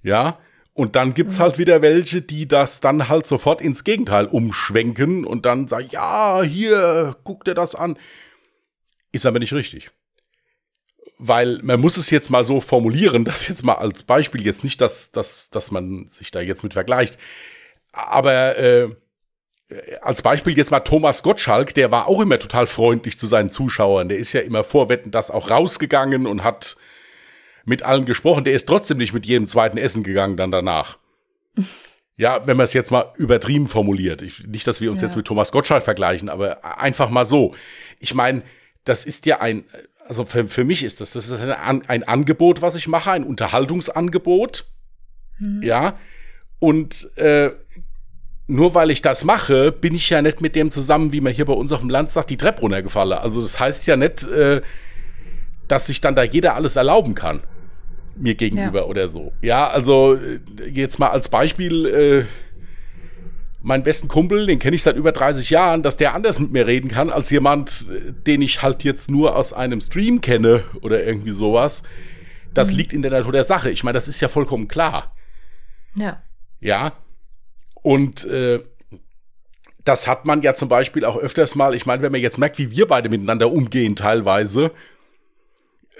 Ja. Und dann gibt's mhm. halt wieder welche, die das dann halt sofort ins Gegenteil umschwenken und dann sagen, ja, hier, guck dir das an. Ist aber nicht richtig. Weil man muss es jetzt mal so formulieren, dass jetzt mal als Beispiel jetzt nicht, dass, dass, dass man sich da jetzt mit vergleicht. Aber äh, als Beispiel jetzt mal Thomas Gottschalk, der war auch immer total freundlich zu seinen Zuschauern. Der ist ja immer vor Wetten das auch rausgegangen und hat mit allen gesprochen. Der ist trotzdem nicht mit jedem zweiten Essen gegangen dann danach. Ja, wenn man es jetzt mal übertrieben formuliert. Ich, nicht, dass wir uns ja. jetzt mit Thomas Gottschalk vergleichen, aber einfach mal so. Ich meine, das ist ja ein, also für, für mich ist das, das ist ein, ein Angebot, was ich mache, ein Unterhaltungsangebot. Mhm. Ja. Und äh, nur weil ich das mache, bin ich ja nicht mit dem zusammen, wie man hier bei uns auf dem Land sagt, die Treppe runtergefallen. Also das heißt ja nicht, äh, dass sich dann da jeder alles erlauben kann. Mir gegenüber ja. oder so. Ja, also äh, jetzt mal als Beispiel, äh, meinen besten Kumpel, den kenne ich seit über 30 Jahren, dass der anders mit mir reden kann, als jemand, äh, den ich halt jetzt nur aus einem Stream kenne oder irgendwie sowas. Das mhm. liegt in der Natur der Sache. Ich meine, das ist ja vollkommen klar. Ja. Ja. Und äh, das hat man ja zum Beispiel auch öfters mal, ich meine, wenn man jetzt merkt, wie wir beide miteinander umgehen teilweise,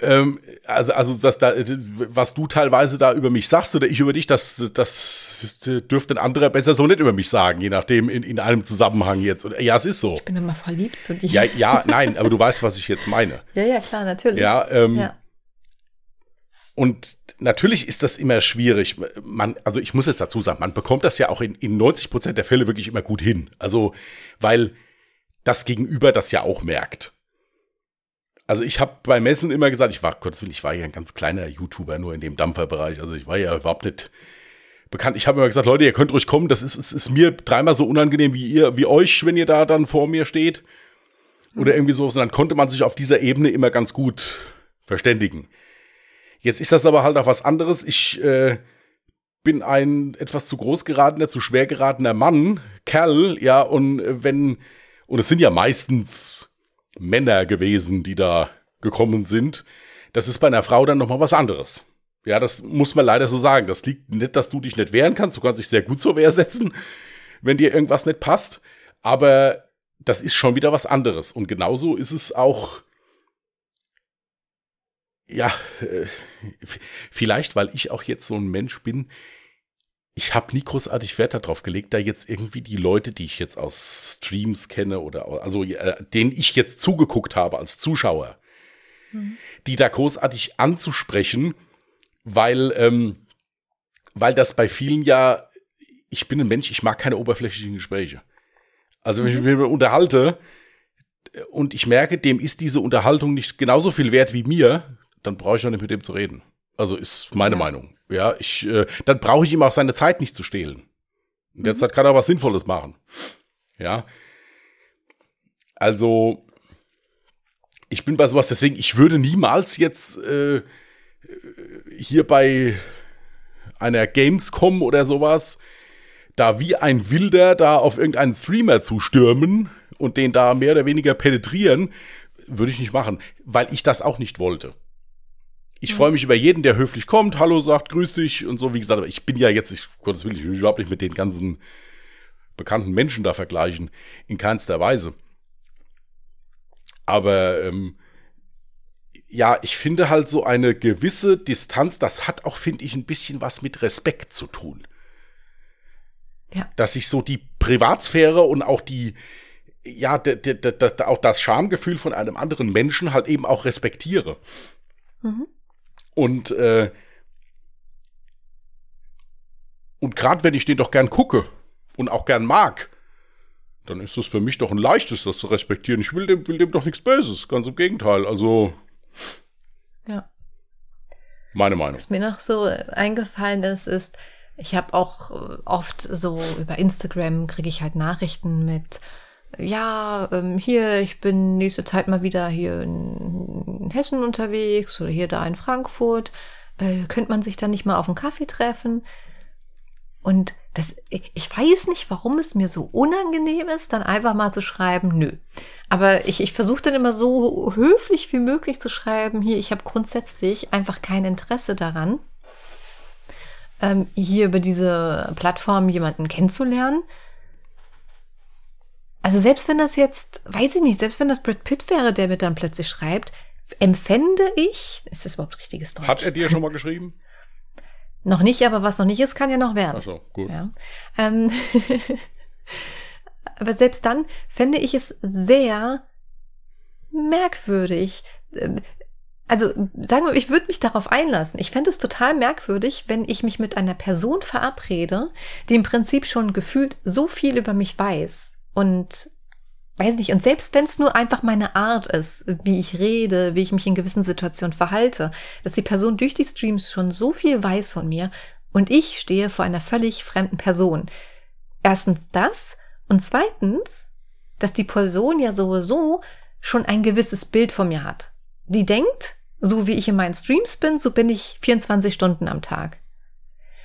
ähm, also, also das da, was du teilweise da über mich sagst oder ich über dich, das, das dürfte ein anderer besser so nicht über mich sagen, je nachdem in, in einem Zusammenhang jetzt. Ja, es ist so. Ich bin immer verliebt zu dir. Ja, ja, nein, aber du weißt, was ich jetzt meine. Ja, ja, klar, natürlich. Ja, ähm, ja. Und natürlich ist das immer schwierig. Man, also ich muss jetzt dazu sagen, man bekommt das ja auch in, in 90 Prozent der Fälle wirklich immer gut hin. Also, weil das Gegenüber das ja auch merkt. Also ich habe bei Messen immer gesagt, ich war, Gottes ich war ja ein ganz kleiner YouTuber, nur in dem Dampferbereich. Also ich war ja überhaupt nicht bekannt. Ich habe immer gesagt, Leute, ihr könnt ruhig kommen. Das ist, ist, ist mir dreimal so unangenehm wie ihr, wie euch, wenn ihr da dann vor mir steht. Oder irgendwie so. Und dann konnte man sich auf dieser Ebene immer ganz gut verständigen. Jetzt ist das aber halt auch was anderes. Ich äh, bin ein etwas zu groß geratener, zu schwer geratener Mann, Kerl, ja, und wenn, und es sind ja meistens Männer gewesen, die da gekommen sind. Das ist bei einer Frau dann nochmal was anderes. Ja, das muss man leider so sagen. Das liegt nicht, dass du dich nicht wehren kannst. Du kannst dich sehr gut zur Wehr setzen, wenn dir irgendwas nicht passt. Aber das ist schon wieder was anderes. Und genauso ist es auch, ja, äh, vielleicht, weil ich auch jetzt so ein Mensch bin, ich habe nie großartig Wert darauf gelegt, da jetzt irgendwie die Leute, die ich jetzt aus Streams kenne oder also äh, denen ich jetzt zugeguckt habe als Zuschauer, mhm. die da großartig anzusprechen, weil ähm, weil das bei vielen ja, ich bin ein Mensch, ich mag keine oberflächlichen Gespräche. Also wenn mhm. ich mich unterhalte und ich merke, dem ist diese Unterhaltung nicht genauso viel wert wie mir, dann brauche ich auch nicht mit dem zu reden. Also ist meine ja. Meinung. Ja, ich, äh, dann brauche ich ihm auch seine Zeit nicht zu stehlen. In der mhm. Zeit kann er was Sinnvolles machen. Ja. Also, ich bin bei sowas, deswegen, ich würde niemals jetzt äh, hier bei einer Gamescom oder sowas da wie ein Wilder da auf irgendeinen Streamer zu stürmen und den da mehr oder weniger penetrieren, würde ich nicht machen, weil ich das auch nicht wollte. Ich freue mich über jeden, der höflich kommt, Hallo sagt, grüß dich und so. Wie gesagt, ich bin ja jetzt, ich, Gottes Willen, ich will überhaupt nicht mit den ganzen bekannten Menschen da vergleichen. In keinster Weise. Aber ähm, ja, ich finde halt so eine gewisse Distanz, das hat auch, finde ich, ein bisschen was mit Respekt zu tun. Ja. Dass ich so die Privatsphäre und auch die, ja, auch das Schamgefühl von einem anderen Menschen halt eben auch respektiere. Mhm. Und, äh, und gerade wenn ich den doch gern gucke und auch gern mag, dann ist es für mich doch ein leichtes, das zu respektieren. Ich will dem, will dem doch nichts Böses, ganz im Gegenteil. Also. Ja. Meine Meinung. Was mir noch so eingefallen ist, ist, ich habe auch oft so über Instagram kriege ich halt Nachrichten mit, ja, ähm, hier, ich bin nächste Zeit mal wieder hier in Hessen unterwegs oder hier da in Frankfurt. Äh, könnte man sich da nicht mal auf einen Kaffee treffen? Und das, ich weiß nicht, warum es mir so unangenehm ist, dann einfach mal zu schreiben, nö. Aber ich, ich versuche dann immer so höflich wie möglich zu schreiben, hier, ich habe grundsätzlich einfach kein Interesse daran, ähm, hier über diese Plattform jemanden kennenzulernen. Also selbst wenn das jetzt, weiß ich nicht, selbst wenn das Brad Pitt wäre, der mir dann plötzlich schreibt, empfände ich, ist das überhaupt richtiges Deutsch? Hat er dir schon mal geschrieben? noch nicht, aber was noch nicht ist, kann ja noch werden. Ach so, gut. Ja. Ähm, aber selbst dann fände ich es sehr merkwürdig. Also sagen wir, ich würde mich darauf einlassen. Ich fände es total merkwürdig, wenn ich mich mit einer Person verabrede, die im Prinzip schon gefühlt so viel über mich weiß und weiß nicht, und selbst wenn es nur einfach meine Art ist, wie ich rede, wie ich mich in gewissen Situationen verhalte, dass die Person durch die Streams schon so viel weiß von mir und ich stehe vor einer völlig fremden Person. Erstens das und zweitens, dass die Person ja sowieso schon ein gewisses Bild von mir hat. Die denkt, so wie ich in meinen Streams bin, so bin ich 24 Stunden am Tag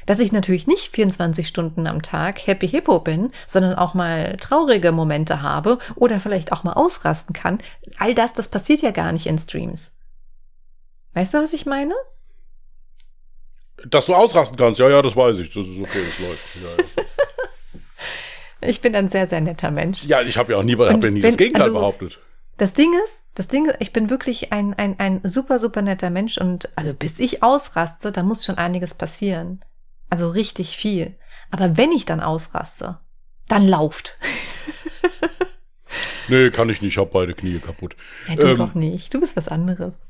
dass ich natürlich nicht 24 Stunden am Tag happy hippo bin, sondern auch mal traurige Momente habe oder vielleicht auch mal ausrasten kann. All das, das passiert ja gar nicht in Streams. Weißt du, was ich meine? Dass du ausrasten kannst, ja, ja, das weiß ich. Das ist okay, das läuft. Ja, ja. ich bin ein sehr, sehr netter Mench. Ja, ich habe ja auch nie, hab ja nie wenn, das Gegenteil also, behauptet. Das Ding ist, das Ding ist, ich bin wirklich ein, ein, ein super, super netter Mensch und also bis ich ausraste, da muss schon einiges passieren. Also richtig viel. Aber wenn ich dann ausraste, dann lauft. nee, kann ich nicht. Ich habe beide Knie kaputt. Ja, du ähm, doch nicht. Du bist was anderes.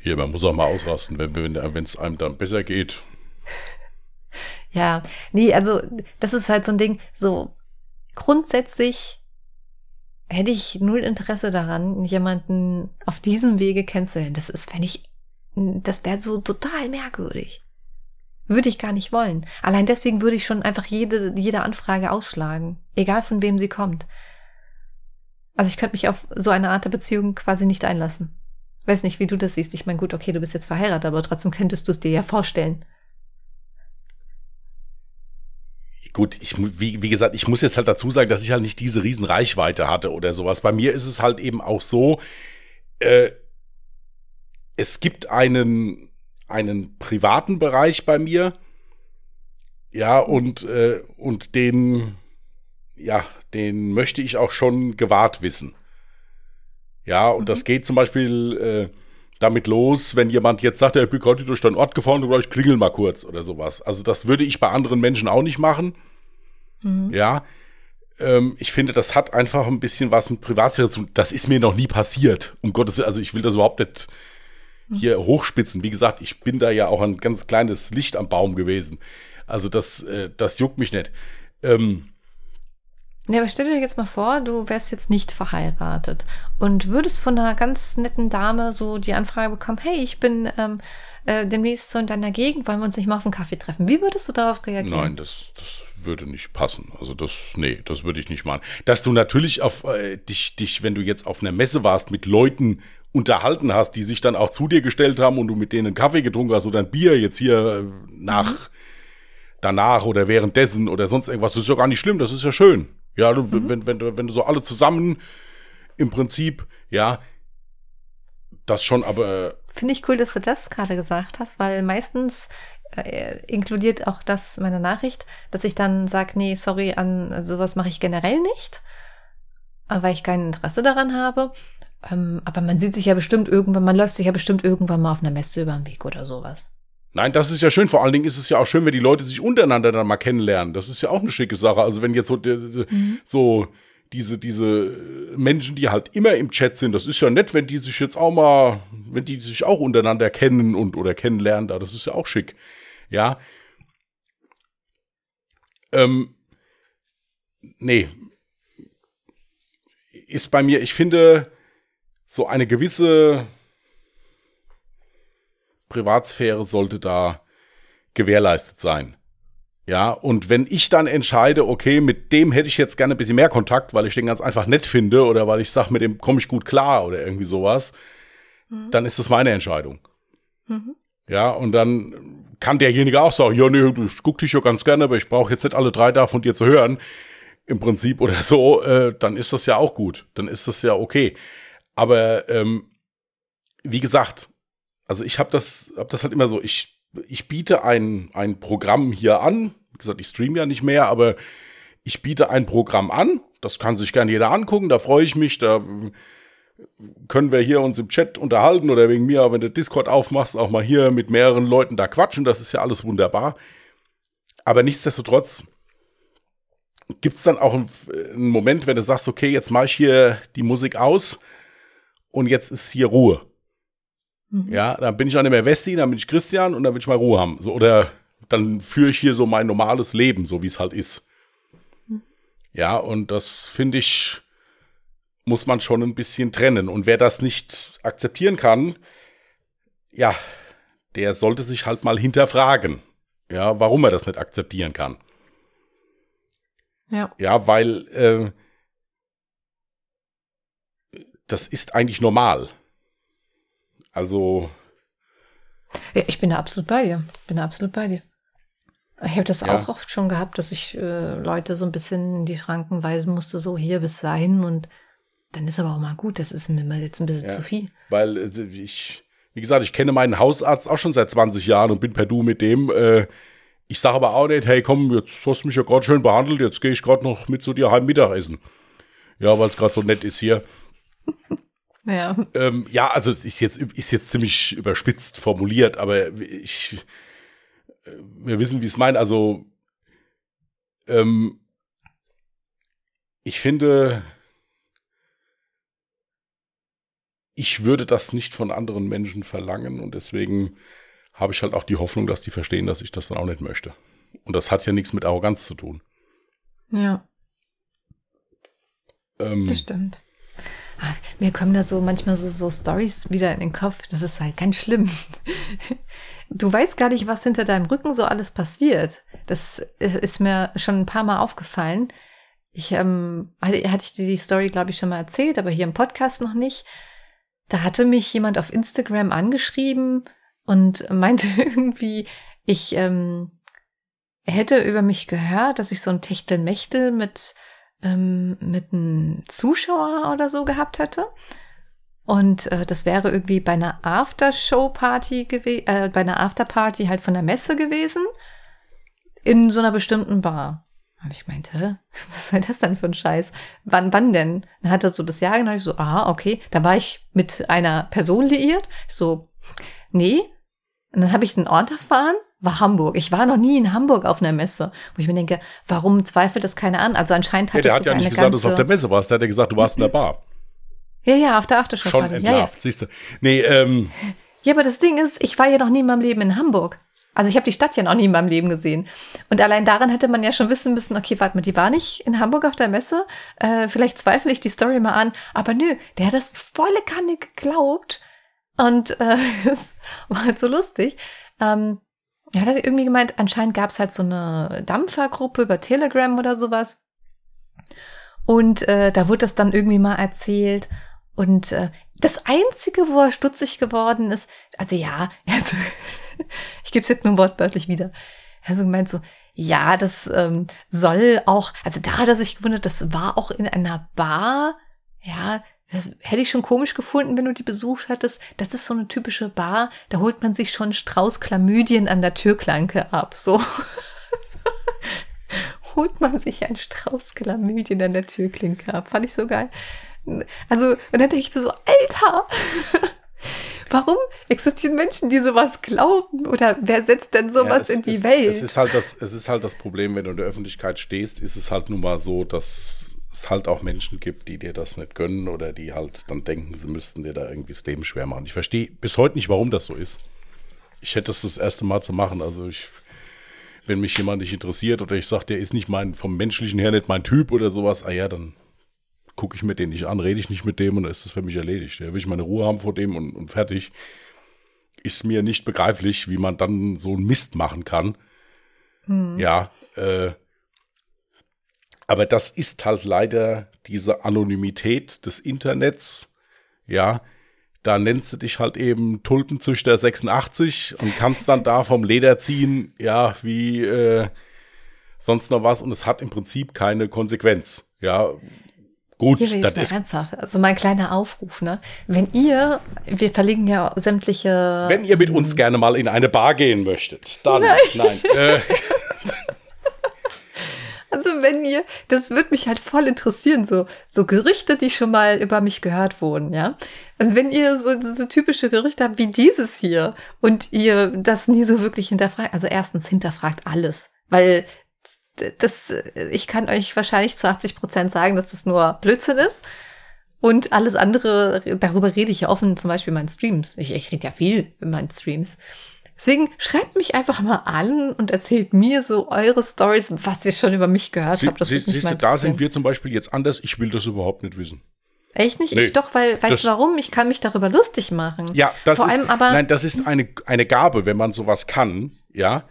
Hier, man muss auch mal ausrasten, wenn es einem dann besser geht. Ja, nee, also das ist halt so ein Ding, so grundsätzlich hätte ich null Interesse daran, jemanden auf diesem Wege kennenzulernen. Das ist, wenn ich, das wäre so total merkwürdig. Würde ich gar nicht wollen. Allein deswegen würde ich schon einfach jede, jede Anfrage ausschlagen. Egal von wem sie kommt. Also ich könnte mich auf so eine Art der Beziehung quasi nicht einlassen. Weiß nicht, wie du das siehst. Ich meine, gut, okay, du bist jetzt verheiratet, aber trotzdem könntest du es dir ja vorstellen. Gut, ich, wie, wie gesagt, ich muss jetzt halt dazu sagen, dass ich halt nicht diese riesen Reichweite hatte oder sowas. Bei mir ist es halt eben auch so, äh, es gibt einen, einen privaten Bereich bei mir, ja, und, äh, und den, ja, den möchte ich auch schon gewahrt wissen. Ja, und mhm. das geht zum Beispiel äh, damit los, wenn jemand jetzt sagt, er bin gerade durch deinen Ort gefahren, du ich klingel mal kurz oder sowas. Also das würde ich bei anderen Menschen auch nicht machen. Mhm. Ja. Ähm, ich finde, das hat einfach ein bisschen was mit Privatsphäre zu tun. Das ist mir noch nie passiert. Um Gottes Willen, also ich will das überhaupt nicht. Hier hochspitzen. Wie gesagt, ich bin da ja auch ein ganz kleines Licht am Baum gewesen. Also das, äh, das juckt mich nicht. Ähm, ja, aber stell dir jetzt mal vor, du wärst jetzt nicht verheiratet und würdest von einer ganz netten Dame so die Anfrage bekommen, hey, ich bin ähm, äh, demnächst so in deiner Gegend, wollen wir uns nicht mal auf einen Kaffee treffen. Wie würdest du darauf reagieren? Nein, das, das würde nicht passen. Also das, nee, das würde ich nicht machen. Dass du natürlich auf äh, dich, dich, wenn du jetzt auf einer Messe warst, mit Leuten unterhalten hast, die sich dann auch zu dir gestellt haben und du mit denen einen Kaffee getrunken hast oder ein Bier jetzt hier äh, nach, danach oder währenddessen oder sonst irgendwas, das ist ja gar nicht schlimm, das ist ja schön. Ja, du, mhm. wenn, wenn, wenn du so alle zusammen im Prinzip, ja, das schon, aber. Finde ich cool, dass du das gerade gesagt hast, weil meistens äh, inkludiert auch das meine Nachricht, dass ich dann sage, nee, sorry, an sowas mache ich generell nicht, äh, weil ich kein Interesse daran habe. Ähm, aber man sieht sich ja bestimmt irgendwann, man läuft sich ja bestimmt irgendwann mal auf einer Messe über den Weg oder sowas. Nein, das ist ja schön. Vor allen Dingen ist es ja auch schön, wenn die Leute sich untereinander dann mal kennenlernen. Das ist ja auch eine schicke Sache. Also wenn jetzt so, mhm. so diese, diese Menschen, die halt immer im Chat sind, das ist ja nett, wenn die sich jetzt auch mal, wenn die sich auch untereinander kennen und oder kennenlernen, da, das ist ja auch schick. Ja. Ähm, nee. Ist bei mir, ich finde, so eine gewisse Privatsphäre sollte da gewährleistet sein. Ja, und wenn ich dann entscheide, okay, mit dem hätte ich jetzt gerne ein bisschen mehr Kontakt, weil ich den ganz einfach nett finde oder weil ich sage, mit dem komme ich gut klar oder irgendwie sowas, mhm. dann ist das meine Entscheidung. Mhm. Ja, und dann kann derjenige auch sagen, ja, nee, du guck dich ja ganz gerne, aber ich brauche jetzt nicht alle drei da von dir zu hören, im Prinzip oder so, äh, dann ist das ja auch gut. Dann ist das ja okay. Aber ähm, wie gesagt, also ich habe das, hab das halt immer so, ich, ich biete ein, ein Programm hier an. Wie gesagt, ich streame ja nicht mehr, aber ich biete ein Programm an. Das kann sich gerne jeder angucken, da freue ich mich. Da können wir hier uns im Chat unterhalten oder wegen mir, wenn du Discord aufmachst, auch mal hier mit mehreren Leuten da quatschen. Das ist ja alles wunderbar. Aber nichtsdestotrotz gibt es dann auch einen, einen Moment, wenn du sagst, okay, jetzt mache ich hier die Musik aus und jetzt ist hier Ruhe. Mhm. Ja, dann bin ich auch nicht mehr Westi, dann bin ich Christian und dann will ich mal Ruhe haben. So, oder dann führe ich hier so mein normales Leben, so wie es halt ist. Mhm. Ja, und das finde ich, muss man schon ein bisschen trennen. Und wer das nicht akzeptieren kann, ja, der sollte sich halt mal hinterfragen, ja, warum er das nicht akzeptieren kann. Ja. Ja, weil äh, das ist eigentlich normal. Also. Ja, ich bin da absolut bei dir. Bin da absolut bei dir. Ich habe das ja. auch oft schon gehabt, dass ich äh, Leute so ein bisschen in die Schranken weisen musste, so hier bis dahin und dann ist aber auch mal gut, das ist mir jetzt ein bisschen ja, zu viel. Weil äh, ich, wie gesagt, ich kenne meinen Hausarzt auch schon seit 20 Jahren und bin per Du mit dem. Äh, ich sage aber auch nicht, hey komm, jetzt hast du mich ja gerade schön behandelt, jetzt gehe ich gerade noch mit zu dir heim Mittagessen. Ja, weil es gerade so nett ist hier. Ja. Ähm, ja, also ist jetzt, ist jetzt ziemlich überspitzt formuliert, aber ich, äh, wir wissen, wie es meint. Also, ähm, ich finde, ich würde das nicht von anderen Menschen verlangen und deswegen habe ich halt auch die Hoffnung, dass die verstehen, dass ich das dann auch nicht möchte. Und das hat ja nichts mit Arroganz zu tun. Ja. Ähm, Das stimmt. Ah, Mir kommen da so manchmal so, so Stories wieder in den Kopf. Das ist halt ganz schlimm. Du weißt gar nicht, was hinter deinem Rücken so alles passiert. Das ist mir schon ein paar Mal aufgefallen. Ich ähm, hatte, hatte ich dir die Story, glaube ich, schon mal erzählt, aber hier im Podcast noch nicht. Da hatte mich jemand auf Instagram angeschrieben und meinte irgendwie, ich ähm, hätte über mich gehört, dass ich so ein Techtelmechtel mit ähm, mit einem Zuschauer oder so gehabt hätte. Und äh, das wäre irgendwie bei einer Aftershow-Party gewesen, äh, bei einer Afterparty halt von der Messe gewesen, in so einer bestimmten Bar. Und ich meinte, was soll das denn für ein Scheiß? Wann, wann denn? Dann hat er so das Jahr genannt, ich so, ah, okay. Da war ich mit einer Person liiert. Ich so, nee. Und dann habe ich den Ort erfahren, war Hamburg. Ich war noch nie in Hamburg auf einer Messe. Wo ich mir denke, warum zweifelt das keiner an? Also anscheinend hat ja, der hat ja nicht gesagt, dass du auf der Messe warst. Der hat ja gesagt, du warst in der Bar. Ja, ja, auf der Schon Aftershow-Party. Ja, ja. entlarvt, siehst du. Nee, ähm, ja, aber das Ding ist, ich war ja noch nie in meinem Leben in Hamburg. Also ich habe die Stadt ja noch nie in meinem Leben gesehen. Und allein daran hätte man ja schon wissen müssen, okay, warte mal, die war nicht in Hamburg auf der Messe. Äh, vielleicht zweifle ich die Story mal an. Aber nö, der hat das volle Kanne geglaubt. Und äh, es war halt so lustig. Ähm, er hat irgendwie gemeint, anscheinend gab es halt so eine Dampfergruppe über Telegram oder sowas. Und äh, da wurde das dann irgendwie mal erzählt. Und äh, das Einzige, wo er stutzig geworden ist, also ja, also, ich gebe es jetzt nur wortwörtlich wieder. Er hat so gemeint so, ja, das ähm, soll auch, also da hat er sich gewundert, das war auch in einer Bar, ja, das hätte ich schon komisch gefunden, wenn du die besucht hattest. Das ist so eine typische Bar, da holt man sich schon Strauß Chlamydien an der Türklanke ab, so. holt man sich einen Strauß Chlamydien an der Türklinke ab. Fand ich so geil. Also, und dann denke ich mir so, Alter, warum existieren Menschen, die sowas glauben? Oder wer setzt denn sowas ja, in die es, Welt? Es ist, halt das, es ist halt das Problem, wenn du in der Öffentlichkeit stehst, ist es halt nun mal so, dass es halt auch Menschen gibt, die dir das nicht gönnen oder die halt dann denken, sie müssten dir da irgendwie das Leben schwer machen. Ich verstehe bis heute nicht, warum das so ist. Ich hätte es das, das erste Mal zu machen. Also ich, wenn mich jemand nicht interessiert oder ich sage, der ist nicht mein, vom menschlichen her nicht mein Typ oder sowas, ah ja, dann gucke ich mir den nicht an, rede ich nicht mit dem und dann ist das für mich erledigt. Da will ich meine Ruhe haben vor dem und, und fertig. Ist mir nicht begreiflich, wie man dann so einen Mist machen kann. Hm. Ja, äh, aber das ist halt leider diese Anonymität des Internets. Ja, da nennst du dich halt eben Tulpenzüchter 86 und kannst dann da vom Leder ziehen, ja, wie äh, sonst noch was. Und es hat im Prinzip keine Konsequenz. Ja, gut, Hier das ist ernsthaft. Also mein kleiner Aufruf, ne? Wenn ihr, wir verlinken ja sämtliche. Wenn ihr mit uns gerne mal in eine Bar gehen möchtet, dann nein. Äh, Also wenn ihr, das würde mich halt voll interessieren, so, so Gerüchte, die schon mal über mich gehört wurden, ja. Also wenn ihr so, so typische Gerüchte habt wie dieses hier und ihr das nie so wirklich hinterfragt, also erstens hinterfragt alles, weil das, ich kann euch wahrscheinlich zu 80 Prozent sagen, dass das nur Blödsinn ist. Und alles andere, darüber rede ich ja offen, zum Beispiel in meinen Streams. Ich, ich rede ja viel in meinen Streams. Deswegen schreibt mich einfach mal an und erzählt mir so eure Stories, was ihr schon über mich gehört habt. Das Sie, siehst du, da sind wir zum Beispiel jetzt anders. Ich will das überhaupt nicht wissen. Echt nicht? Nee, ich doch, weil, weißt du warum? Ich kann mich darüber lustig machen. Ja, das Vor ist, allem aber, nein, das ist eine, eine Gabe, wenn man sowas kann, ja.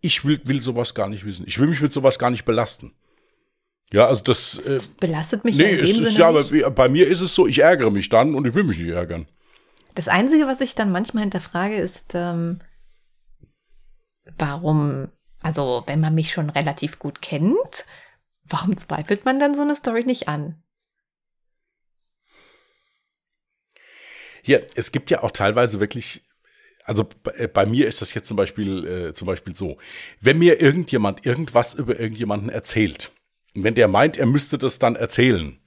Ich will, will sowas gar nicht wissen. Ich will mich mit sowas gar nicht belasten. Ja, also das, äh, belastet mich ja nee, in es dem ist, Sinne ja, nicht. aber bei mir ist es so, ich ärgere mich dann und ich will mich nicht ärgern. Das Einzige, was ich dann manchmal hinterfrage, ist, ähm, warum, also wenn man mich schon relativ gut kennt, warum zweifelt man dann so eine Story nicht an? Hier, es gibt ja auch teilweise wirklich, also bei, bei mir ist das jetzt zum Beispiel, äh, zum Beispiel so, wenn mir irgendjemand irgendwas über irgendjemanden erzählt, und wenn der meint, er müsste das dann erzählen,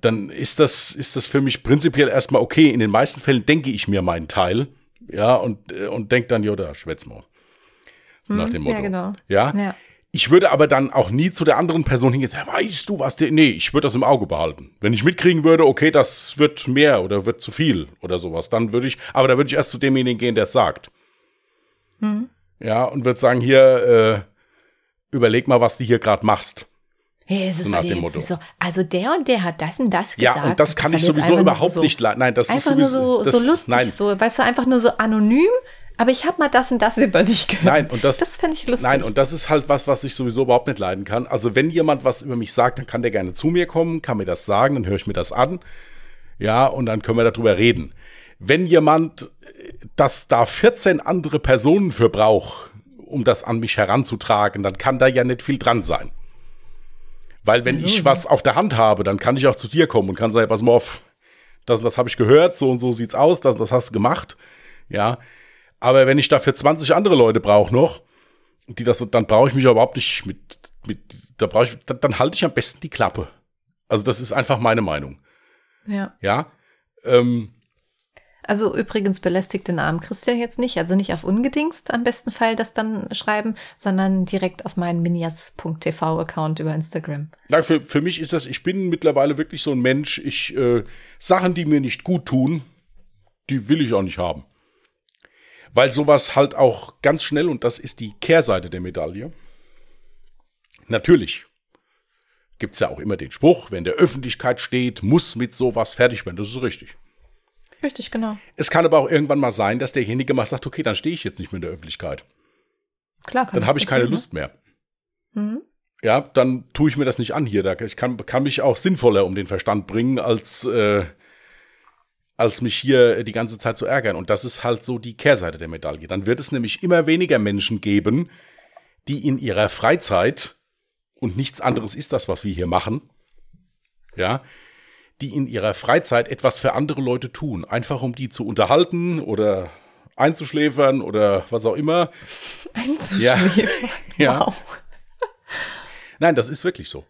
dann ist das, ist das für mich prinzipiell erstmal okay. In den meisten Fällen denke ich mir meinen Teil, ja, und, äh, und denke dann, ja, da schwätz mal. So nach dem ja, Motto. genau. Ja? Ja. Ich würde aber dann auch nie zu der anderen Person hingehen, sagen, weißt du was, der, nee, ich würde das im Auge behalten. Wenn ich mitkriegen würde, okay, das wird mehr oder wird zu viel oder sowas, dann würde ich, aber da würde ich erst zu demjenigen gehen, der es sagt. Ja, und würde sagen, hier, äh, überleg mal, was du hier gerade machst. Hey, So nach dem Motto. So, also der und der hat das und das gesagt. Ja, und das kann ist ich sowieso überhaupt so, nicht leiden. Nein, das ist sowieso, so, das, so lustig, Nein, so, weißt du, einfach nur so anonym, aber ich habe mal das und das über dich gehört. Nein, und das, Das fände ich lustig. Nein, und das ist halt was, was ich sowieso überhaupt nicht leiden kann. Also wenn jemand was über mich sagt, dann kann der gerne zu mir kommen, kann mir das sagen, dann höre ich mir das an. Ja, und dann können wir darüber reden. Wenn jemand, äh, das da 14 andere Personen für braucht, um das an mich heranzutragen, dann kann da ja nicht viel dran sein. Weil wenn ich was auf der Hand habe, dann kann ich auch zu dir kommen und kann sagen, pass mal auf, das und das habe ich gehört, so und so sieht's aus, das und das hast du gemacht. Ja, aber wenn ich dafür 20 andere Leute brauche noch, die das, dann brauche ich mich überhaupt nicht mit, mit da brauche ich, dann, dann halte ich am besten die Klappe. Also das ist einfach meine Meinung. ja. Ja, ähm, Also übrigens belästigt den armen Christian jetzt nicht, also nicht auf ungedingst am besten Fall das dann schreiben, sondern direkt auf meinen minias.tv-Account über Instagram. na, für, für mich ist das, ich bin mittlerweile wirklich so ein Mensch, ich, äh, Sachen, die mir nicht gut tun, die will ich auch nicht haben. Weil sowas halt auch ganz schnell, und das ist die Kehrseite der Medaille, natürlich gibt's ja auch immer den Spruch, wenn der Öffentlichkeit steht, muss mit sowas fertig werden. Das ist richtig. Richtig, genau. Es kann aber auch irgendwann mal sein, dass derjenige mal sagt, okay, dann stehe ich jetzt nicht mehr in der Öffentlichkeit. Klar, kann Dann habe ich keine passieren, Lust mehr. Ne? Mhm. Ja, dann tue ich mir das nicht an hier. Ich kann, kann mich auch sinnvoller um den Verstand bringen, als, äh, als mich hier die ganze Zeit zu ärgern. Und das ist halt so die Kehrseite der Medaille. Dann wird es nämlich immer weniger Menschen geben, die in ihrer Freizeit, und nichts anderes ist das, was wir hier machen, ja, die in ihrer Freizeit etwas für andere Leute tun. Einfach um die zu unterhalten oder einzuschläfern oder was auch immer. Einzuschläfern. Ja. Wow. Nein, das ist wirklich so.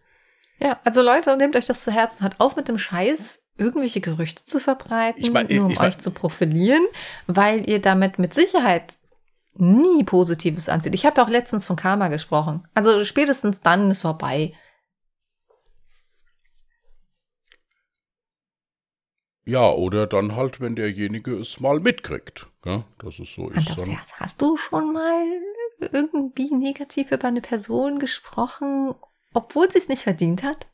Ja, also Leute, nehmt euch das zu Herzen. Hört auf mit dem Scheiß, irgendwelche Gerüchte zu verbreiten, Ich mein, nur um ich mein- euch zu profilieren, weil ihr damit mit Sicherheit nie Positives anzieht. Ich habe ja auch letztens von Karma gesprochen. Also spätestens dann ist vorbei. Ja, oder dann halt, wenn derjenige es mal mitkriegt. Ja, das ist so. Andreas, dann, hast du schon mal irgendwie negativ über eine Person gesprochen, obwohl sie es nicht verdient hat?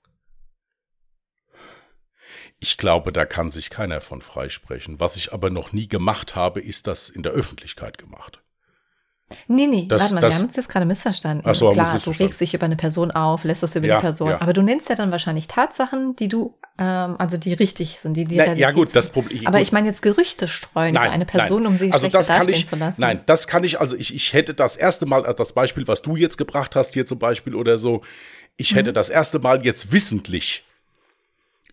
Ich glaube, da kann sich keiner von freisprechen. Was ich aber noch nie gemacht habe, ist das in der Öffentlichkeit gemacht. Nee, nee, Das- warte mal, das- wir haben uns jetzt gerade missverstanden. Ach so, Klar, uns du missverstanden. regst dich über eine Person auf, lässt das über Ja, die Person. ja. Aber du nennst ja dann wahrscheinlich Tatsachen, die du, ähm, also die richtig sind, die die Na, ja gut, das sind. Problem. Aber gut, ich meine jetzt Gerüchte streuen über eine Person, nein. um sie also schlechter das kann ich, zu lassen. Nein, das kann ich, also ich, ich hätte das erste Mal, also das Beispiel, was du jetzt gebracht hast, hier zum Beispiel oder so, ich Mhm. hätte das erste Mal jetzt wissentlich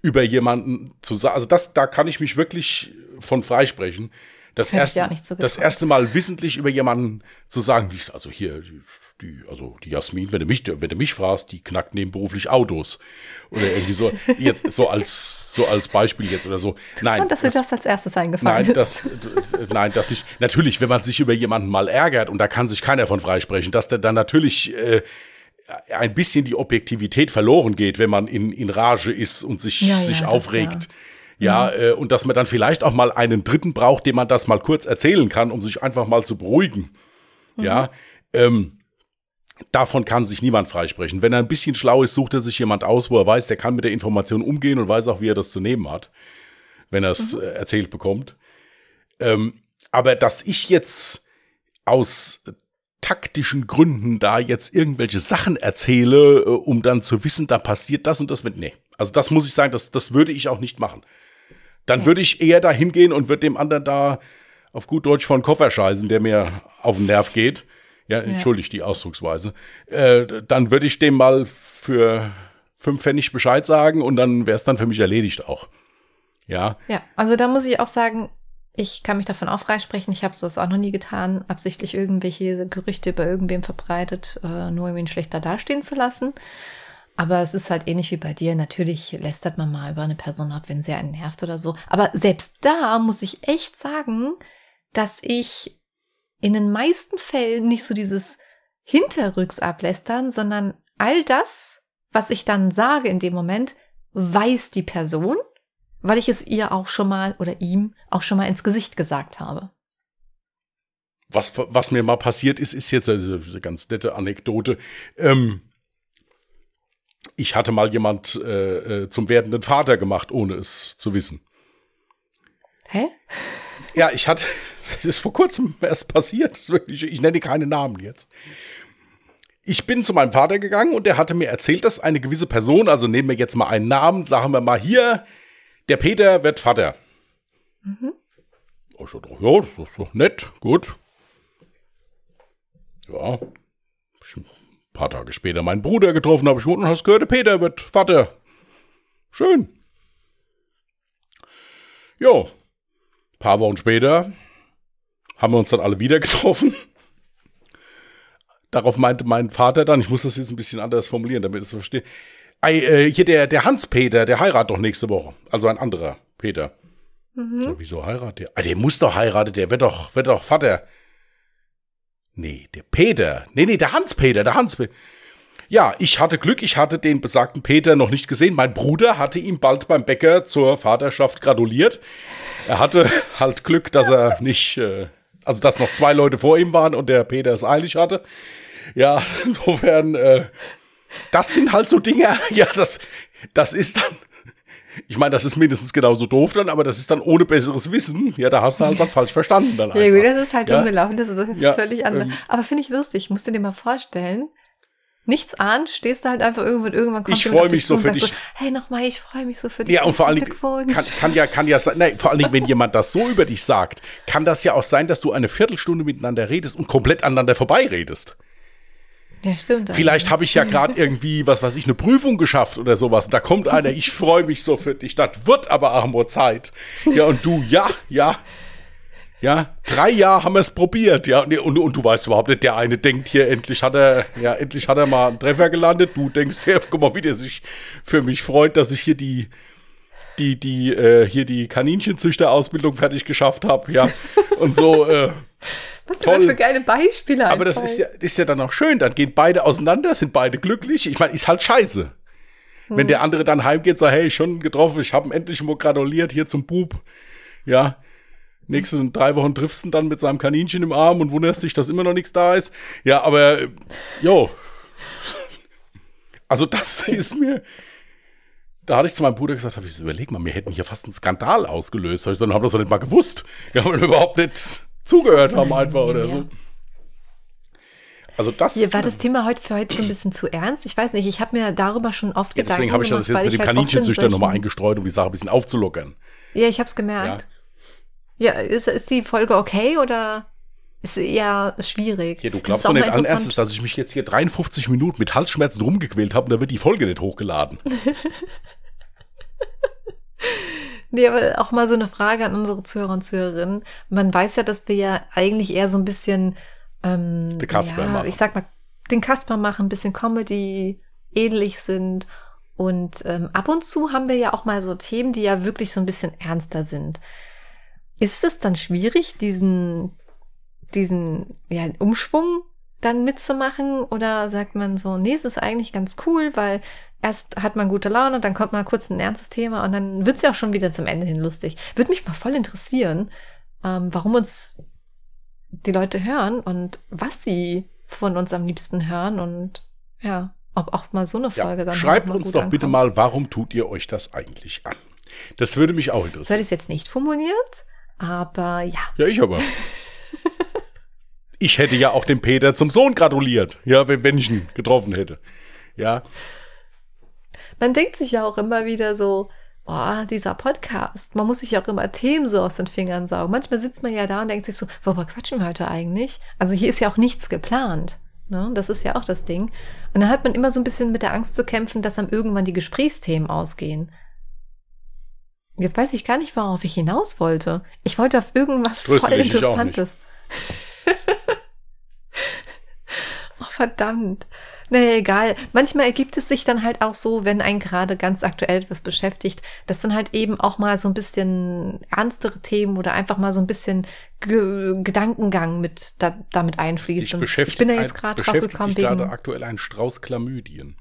über jemanden zu sagen, also das, da kann ich mich wirklich von freisprechen. Das erste, ja so das erste Mal wissentlich über jemanden zu sagen, also hier, die, also die Jasmin, wenn du mich, wenn du mich fragst, die knackt nebenberuflich Autos. Oder irgendwie so, jetzt so als, so als Beispiel jetzt oder so. Nein. Dass dir das als erstes eingefallen Nein, ist. das, nein, das nicht. Natürlich, wenn man sich über jemanden mal ärgert und da kann sich keiner von freisprechen, dass der dann natürlich äh, ein bisschen die Objektivität verloren geht, wenn man in, in Rage ist und sich, Ja, ja, sich das aufregt. Ja, äh, und dass man dann vielleicht auch mal einen Dritten braucht, dem man das mal kurz erzählen kann, um sich einfach mal zu beruhigen. Ja, ähm, davon kann sich niemand freisprechen. Wenn er ein bisschen schlau ist, sucht er sich jemand aus, wo er weiß, der kann mit der Information umgehen und weiß auch, wie er das zu nehmen hat, wenn er es äh, erzählt bekommt. Ähm, aber dass ich jetzt aus taktischen Gründen da jetzt irgendwelche Sachen erzähle, äh, um dann zu wissen, da passiert das und das wird, nee. Also das muss ich sagen, das, das würde ich auch nicht machen. Dann würde ich eher da hingehen und würde dem anderen da auf gut Deutsch von Koffer scheißen, der mir auf den Nerv geht. Ja, entschuldigt die Ausdrucksweise. Äh, dann würde ich dem mal für fünf Pfennig Bescheid sagen und dann wäre es dann für mich erledigt auch. Ja, Ja, also da muss ich auch sagen, ich kann mich davon auch freisprechen. Ich habe das auch noch nie getan, absichtlich irgendwelche Gerüchte über irgendwem verbreitet, äh, nur um ihn schlechter dastehen zu lassen. Aber es ist halt ähnlich wie bei dir. Natürlich lästert man mal über eine Person ab, wenn sie einen nervt oder so. Aber selbst da muss ich echt sagen, dass ich in den meisten Fällen nicht so dieses Hinterrücks ablästern, sondern all das, was ich dann sage in dem Moment, weiß die Person, weil ich es ihr auch schon mal oder ihm auch schon mal ins Gesicht gesagt habe. was, was mir mal passiert ist, ist jetzt eine, eine ganz nette Anekdote. Ähm, ich hatte mal jemand äh, äh, zum werdenden Vater gemacht, ohne es zu wissen. Hä? Ja, ich hatte, das ist vor kurzem erst passiert. Wirklich, ich nenne keine Namen jetzt. Ich bin zu meinem Vater gegangen und der hatte mir erzählt, dass eine gewisse Person, also nehmen wir jetzt mal einen Namen, sagen wir mal hier, der Peter wird Vater. Mhm. Ich dachte, ja, das ist doch nett, gut. Ja. Ein paar Tage später meinen Bruder getroffen, habe ich und hast gehört, der Peter wird Vater. Schön. Jo. Ein paar Wochen später haben wir uns dann alle wieder getroffen. Darauf meinte mein Vater dann, ich muss das jetzt ein bisschen anders formulieren, damit ich es verstehe. Äh, hier der, der Hans-Peter, der heiratet doch nächste Woche. Also ein anderer Peter. Mhm. So, wieso heiratet der? Ah, der muss doch heiraten, der wird doch, wird doch Vater. Nee, der Peter. Nee, nee, der Hans-Peter, der Hans-Peter. Ja, ich hatte Glück, ich hatte den besagten Peter noch nicht gesehen. Mein Bruder hatte ihm bald beim Bäcker zur Vaterschaft gratuliert. Er hatte halt Glück, dass er nicht, äh, also dass noch zwei Leute vor ihm waren und der Peter es eilig hatte. Ja, insofern, äh, das sind halt so Dinge, ja, das, das ist dann, ich meine, das ist mindestens genauso doof dann, aber das ist dann ohne besseres Wissen. Ja, da hast du halt was falsch verstanden dann einfach. Ja, gut, das ist halt ja? umgelaufen, das ist ja, völlig anders. Ähm, aber finde ich lustig, musst du dir mal vorstellen, nichts ahnt, stehst du halt einfach irgendwo und irgendwann kommt Ich freue mich so für dich. So, hey, nochmal, ich freue mich so für dich. Ja, und vor allen Dingen kann, kann, ja, kann ja sein, nein, vor allen Dingen, wenn jemand das so über dich sagt, kann das ja auch sein, dass du eine Viertelstunde miteinander redest und komplett aneinander vorbeiredest. Ja, stimmt. Vielleicht habe ich ja gerade irgendwie, was weiß ich, eine Prüfung geschafft oder sowas. Da kommt einer, ich freue mich so für dich. Das wird aber nur Zeit. Ja, und du, ja, ja. Ja, drei Jahre haben wir es probiert, ja, und, und, und, du weißt überhaupt nicht, der eine denkt hier, endlich hat er, ja, endlich hat er mal einen Treffer gelandet, du denkst, ja, guck mal, wie der sich für mich freut, dass ich hier die, die, die, äh, hier die Kaninchenzüchterausbildung fertig geschafft habe, ja, und so, äh, was toll. denn für geile Beispiele Aber das ist ja, ist ja dann auch schön. Dann gehen beide auseinander, sind beide glücklich. Ich meine, ist halt scheiße. Hm. Wenn der andere dann heimgeht, sagt, hey, schon getroffen, ich habe ihn endlich mal gratuliert hier zum Bub. Ja. Nächste drei Wochen triffst du dann mit seinem Kaninchen im Arm und wunderst dich, dass immer noch nichts da ist. Ja, aber, jo. Also das ist mir, da hatte ich zu meinem Bruder gesagt, habe ich überleg mal, wir hätten hier fast einen Skandal ausgelöst. Ich dann haben das doch nicht mal gewusst. Wir haben überhaupt nicht zugehört haben einfach oder ja. so. Also das. Hier war das Thema heute für heute so ein bisschen zu ernst. Ich weiß nicht, ich habe mir darüber schon oft ja, Gedanken Deswegen habe ich das jetzt mit dem halt Kaninchenzüchter nochmal eingestreut, um die Sache ein bisschen aufzulockern. Ja, ich habe es gemerkt. Ja, ja ist, ist die Folge okay oder ist eher schwierig? Ja, du glaubst doch nicht allen Ernstes, dass ich mich jetzt hier 53 Minuten mit Halsschmerzen rumgequält habe und da wird die Folge nicht hochgeladen. Nee, aber auch mal so eine Frage an unsere Zuhörer und Zuhörerinnen. Man weiß ja, dass wir ja eigentlich eher so ein bisschen, ähm, den Kasper ja, machen. ich sag mal, den Kasper machen, ein bisschen Comedy, ähnlich sind. Und ähm, ab und zu haben wir ja auch mal so Themen, die ja wirklich so ein bisschen ernster sind. Ist es dann schwierig, diesen, diesen ja, Umschwung dann mitzumachen? Oder sagt man so, nee, es ist eigentlich ganz cool, weil erst hat man gute Laune, dann kommt mal kurz ein ernstes Thema und dann wird es ja auch schon wieder zum Ende hin lustig. Würde mich mal voll interessieren, ähm, warum uns die Leute hören und was sie von uns am liebsten hören und ja, ob auch mal so eine Folge ja, dann Schreibt uns doch ankommt. bitte mal, warum tut ihr euch das eigentlich an? Das würde mich auch interessieren. So hätte ich es jetzt nicht formuliert, aber ja. Ja, ich aber. ich hätte ja auch dem Peter zum Sohn gratuliert, ja, wenn ich ihn getroffen hätte. Ja, man denkt sich ja auch immer wieder so, boah, dieser Podcast, man muss sich ja auch immer Themen so aus den Fingern saugen. Manchmal sitzt man ja da und denkt sich so, worüber quatschen wir heute eigentlich? Also hier ist ja auch nichts geplant. Ne? Das ist ja auch das Ding. Und dann hat man immer so ein bisschen mit der Angst zu kämpfen, dass dann irgendwann die Gesprächsthemen ausgehen. Jetzt weiß ich gar nicht, worauf ich hinaus wollte. Ich wollte auf irgendwas Tröste voll Interessantes. Ach, verdammt. Naja, egal. Manchmal ergibt es sich dann halt auch so, wenn ein gerade ganz aktuell etwas beschäftigt, dass dann halt eben auch mal so ein bisschen ernstere Themen oder einfach mal so ein bisschen G Gedankengang mit da, damit einfließt. Ich, ich bin da jetzt gerade drauf gekommen wegen aktuell ein Strauß Chlamydien.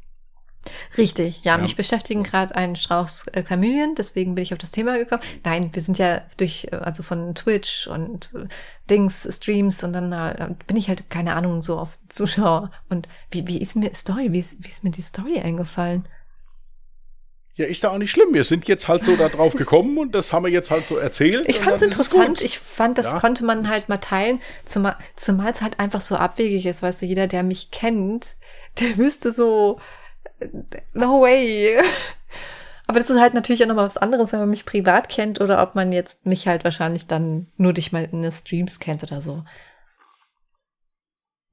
Richtig, ja, ja. mich beschäftigen gerade einen Strauß äh, Chlamydien, deswegen bin ich auf das Thema gekommen. Nein, wir sind ja durch, äh, also von Twitch und äh, Dings, Streams und dann äh, bin ich halt, keine Ahnung, so auf Zuschauer. Und wie, wie ist mir Story, wie ist, wie ist mir die Story eingefallen? Ja, ist da auch nicht schlimm. Wir sind jetzt halt so da drauf gekommen und das haben wir jetzt halt so erzählt. Ich fand es interessant. Ich fand, das Ja. konnte man halt mal teilen, zumal, es halt einfach so abwegig ist. Weißt du, jeder, der mich kennt, der wüsste so, no way. Aber das ist halt natürlich auch nochmal was anderes, wenn man mich privat kennt oder ob man jetzt mich halt wahrscheinlich dann nur durch meine Streams kennt oder so.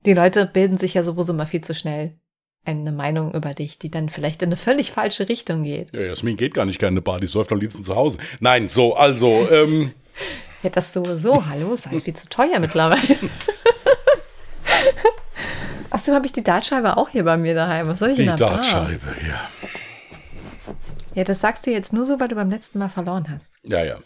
Die Leute bilden sich ja sowieso mal viel zu schnell eine Meinung über dich, die dann vielleicht in eine völlig falsche Richtung geht. Ja, Jasmin geht gar nicht gerne in eine Bar, die säuft am liebsten zu Hause. Nein, so, also, ähm, Ja, das sowieso. Hallo, ist alles viel zu teuer mittlerweile. Außerdem habe ich die Dartscheibe auch hier bei mir daheim. Was soll ich die in der Bar? Dartscheibe, ja. Ja, das sagst du jetzt nur so, weil du beim letzten Mal verloren hast. Ja, ja.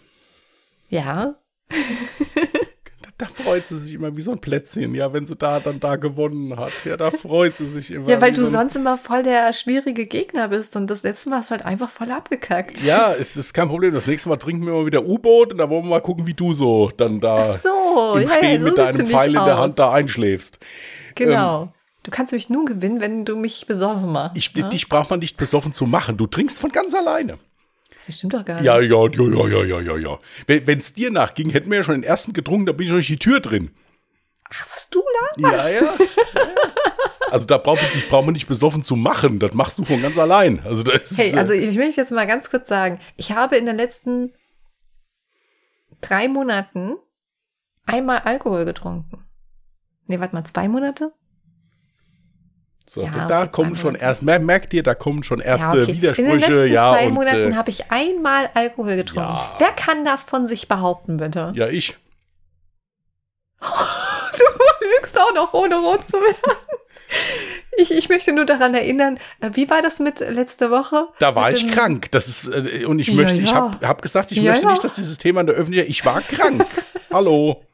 Ja. Da, da freut sie sich immer wie so ein Plätzchen, ja, wenn sie da dann da gewonnen hat. Ja, da freut sie sich immer. Ja, weil du so sonst immer voll der schwierige Gegner bist und das letzte Mal hast du halt einfach voll abgekackt. Ja, es ist kein Problem. Das nächste Mal trinken wir mal wieder U-Boot und da wollen wir mal gucken, wie du so dann da Ach so, im ja, ja, Stehen so mit deinem Pfeil in der. Hand da einschläfst. Genau. Du kannst mich nur gewinnen, wenn du mich besoffen machst. Ich, ne? Dich braucht man nicht besoffen zu machen. Du trinkst von ganz alleine. Das stimmt doch gar nicht. Ja, ja, ja, ja, ja, ja, ja, ja. Wenn es dir nachging, hätten wir ja schon den ersten getrunken, da bin ich nicht die Tür drin. Ach, was du da? Ja, ja. Also da braucht man dich braucht man nicht besoffen zu machen. Das machst du von ganz allein. Also das ist, Hey, äh, also ich möchte jetzt mal ganz kurz sagen, ich habe in den letzten drei Monaten einmal Alkohol getrunken. Nee, warte mal, zwei Monate? So, ja, da kommen schon erst, mer- merkt ihr, da kommen schon erste ja, okay. In den Widersprüche, letzten ja. zwei und, Monaten äh, habe ich einmal Alkohol getrunken. Ja. Wer kann das von sich behaupten, bitte? ja, ich. Du lügst auch noch, ohne rot zu werden. Ich, ich möchte nur daran erinnern, äh, wie war das mit letzte Woche? Da war Mit ich krank. Das ist, äh, und ich möchte, ich habe hab gesagt, ich möchte nicht, dass dieses Thema in der Öffentlichkeit, ich war krank. Hallo.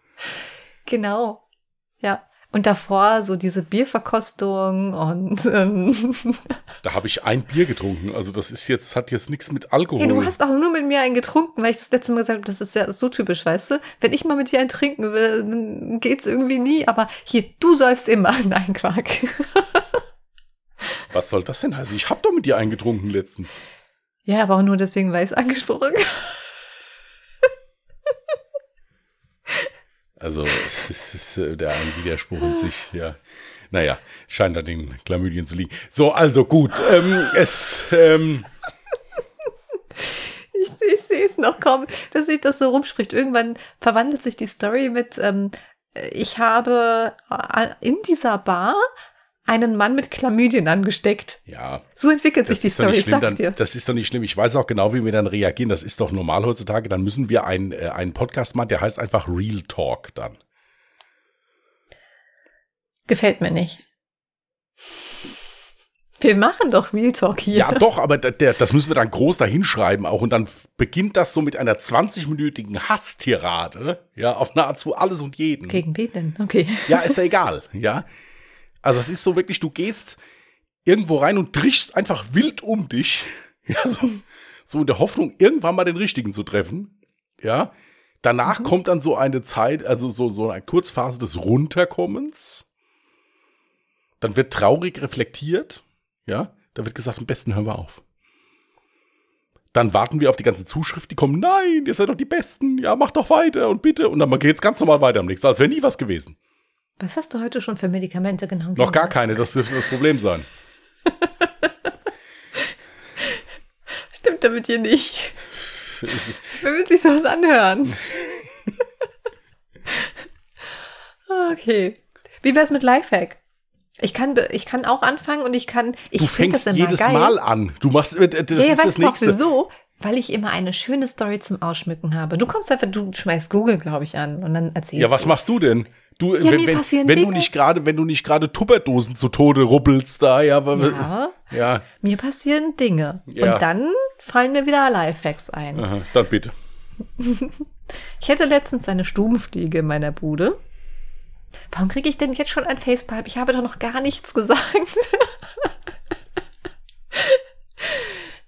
Genau. Ja. Und davor so diese Bierverkostung und ähm, Da habe ich ein Bier getrunken. Also das ist jetzt, hat jetzt nichts mit Alkohol. hey, du hast auch nur mit mir einen getrunken, weil ich das letzte Mal gesagt habe, das ist ja so typisch, weißt du? Wenn ich mal mit dir einen trinken will, dann geht's irgendwie nie, aber hier, du säufst immer. Nein, Quark. Was soll das denn heißen? Ich habe doch mit dir einen getrunken letztens. Ja, aber auch nur deswegen, weil ich es angesprochen habe. Also es ist, es ist äh, der ein Widerspruch in sich, ja. Naja, scheint an den Chlamydien zu liegen. So, also gut. Ähm, es, ähm, Ich, ich sehe es noch kaum, dass sich das so rumspricht. Irgendwann verwandelt sich die Story mit, ähm, ich habe äh, in dieser Bar einen Mann mit Chlamydien angesteckt. ja. So entwickelt sich die Story, ich schlimm, sag's dann, dir. das ist doch nicht schlimm. Ich weiß auch genau, wie wir dann reagieren. Das ist doch normal heutzutage. Dann müssen wir ein, äh, einen Podcast machen, der heißt einfach Real Talk dann. Gefällt mir nicht. Wir machen doch Real Talk hier. Ja, doch, aber der, das müssen wir dann groß dahinschreiben auch. Und dann beginnt das so mit einer 20-minütigen Hasstirade, ja, auf nahezu alles und jeden. Gegen wen denn? Okay. Ja, ist ja egal, ja. Also es ist so wirklich, du gehst irgendwo rein und trichst einfach wild um dich, ja, so, so in der Hoffnung, irgendwann mal den Richtigen zu treffen, ja. Danach kommt dann so eine Zeit, also so, so eine Kurzphase des Runterkommens. Dann wird traurig reflektiert, ja. Da wird gesagt, am besten hören wir auf. Dann warten wir auf die ganzen Zuschriften, die kommen, nein, ihr seid doch die Besten, ja, macht doch weiter und bitte. Und dann geht's ganz normal weiter am nächsten, als wäre nie was gewesen. Was hast du heute schon für Medikamente genommen? Noch gar keine, das dürfte das Problem sein. Stimmt damit hier nicht. Wer will sich sowas anhören? okay. Wie wär's mit Lifehack? Ich kann, ich kann auch anfangen und ich kann, ich Du das fängst immer jedes geil. Mal an. Du machst, das ja, ist das weißt du auch nächste. wieso? Weil ich immer eine schöne Story zum Ausschmücken habe. Du kommst einfach, du schmeißt Google, glaube ich, an und dann erzählst Ja, was du. machst du denn? Du, Ja, wenn, wenn, wenn du nicht gerade, wenn du nicht gerade Tupperdosen zu Tode rubbelst da, ja, Ja, ja, mir passieren Dinge. Ja. Und dann fallen mir wieder Lifehacks ein. aha, dann bitte. Ich hätte letztens eine Stubenfliege in meiner Bude. Warum kriege ich denn jetzt schon ein Facepalm? Ich habe doch noch gar nichts gesagt.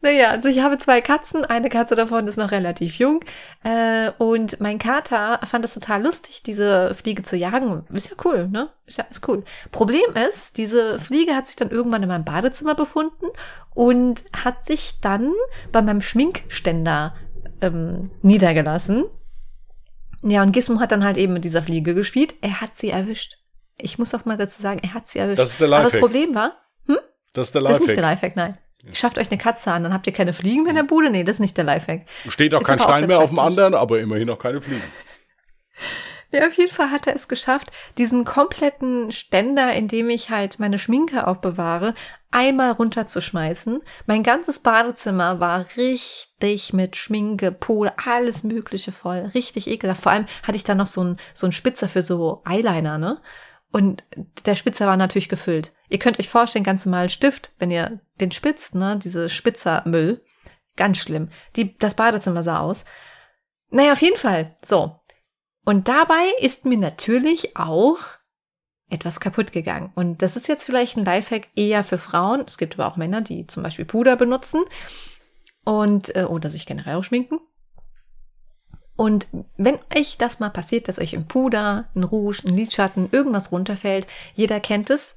Naja, also ich habe zwei Katzen. Eine Katze davon ist noch relativ jung. Äh, und mein Kater fand es total lustig, diese Fliege zu jagen. Ist ja cool, ne? Ist ja ist cool. Problem ist, diese Fliege hat sich dann irgendwann in meinem Badezimmer befunden und hat sich dann bei meinem Schminkständer ähm, niedergelassen. Ja, und Gizmo hat dann halt eben mit dieser Fliege gespielt. Er hat sie erwischt. Ich muss auch mal dazu sagen, er hat sie erwischt. Das ist der Aber Lifehack. das Problem war, hm? Das ist der Das ist nicht Lifehack. der Lifehack, nein. Schafft euch eine Katze an, dann habt ihr keine Fliegen mehr in der Bude. Nee, das ist nicht der Lifehack. Steht auch Ist kein auch Stein sehr mehr auf dem anderen, aber immerhin noch keine Fliegen. Ja, auf jeden Fall hat er es geschafft, diesen kompletten Ständer, in dem ich halt meine Schminke aufbewahre, einmal runterzuschmeißen. Mein ganzes Badezimmer war richtig mit Schminke, Pol, alles Mögliche voll. Richtig ekelhaft. Vor allem hatte ich da noch so einen so einen Spitzer für so Eyeliner, ne? Und der Spitzer war natürlich gefüllt. Ihr könnt euch vorstellen, ganz normal Stift, wenn ihr den spitzt, ne? Diese Spitzermüll. Ganz schlimm. Die, das Badezimmer sah aus. Naja, auf jeden Fall. So. Und dabei ist mir natürlich auch etwas kaputt gegangen. Und das ist jetzt vielleicht ein Lifehack eher für Frauen. Es gibt aber auch Männer, die zum Beispiel Puder benutzen und äh, oder sich generell auch schminken. Und wenn euch das mal passiert, dass euch ein Puder, ein Rouge, ein Lidschatten, irgendwas runterfällt, jeder kennt es,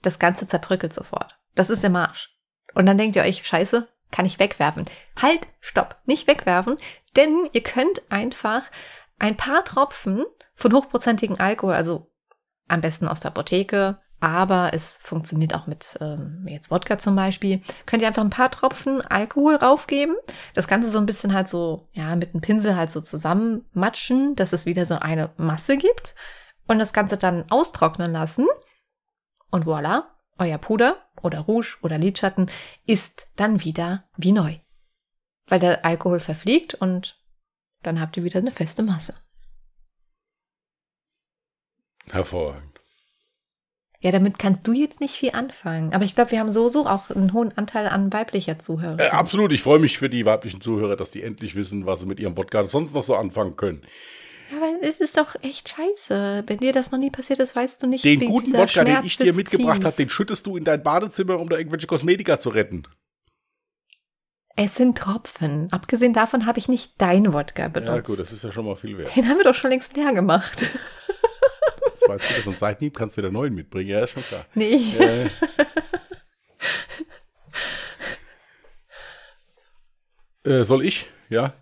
das Ganze zerbröckelt sofort. Das ist im Arsch. Und dann denkt ihr euch, scheiße, kann ich wegwerfen. Halt, stopp, nicht wegwerfen, denn ihr könnt einfach ein paar Tropfen von hochprozentigen Alkohol, also am besten aus der Apotheke, aber es funktioniert auch mit ähm, jetzt Wodka zum Beispiel. Könnt ihr einfach ein paar Tropfen Alkohol raufgeben, das Ganze so ein bisschen halt so, ja, mit einem Pinsel halt so zusammenmatschen, dass es wieder so eine Masse gibt und das Ganze dann austrocknen lassen und voilà, euer Puder oder Rouge oder Lidschatten ist dann wieder wie neu. Weil der Alkohol verfliegt und dann habt ihr wieder eine feste Masse. Hervorragend. Ja, damit kannst du jetzt nicht viel anfangen. Aber ich glaube, wir haben so, so auch einen hohen Anteil an weiblicher Zuhörer. Äh, absolut, ich freue mich für die weiblichen Zuhörer, dass die endlich wissen, was sie mit ihrem Wodka sonst noch so anfangen können. Aber es ist doch echt scheiße. Wenn dir das noch nie passiert ist, weißt du nicht, Den wie guten Wodka, den Schmerz ich dir mitgebracht habe, den schüttest du in dein Badezimmer, um da irgendwelche Kosmetika zu retten. Es sind Tropfen. Abgesehen davon habe ich nicht dein Wodka benutzt. Ja, gut, das ist ja schon mal viel wert. Den haben wir doch schon längst leer gemacht. Wieder so ein Seitenhieb, kannst wieder neuen mitbringen. Ja, ist schon klar. nee. Äh, äh, soll ich? Ja.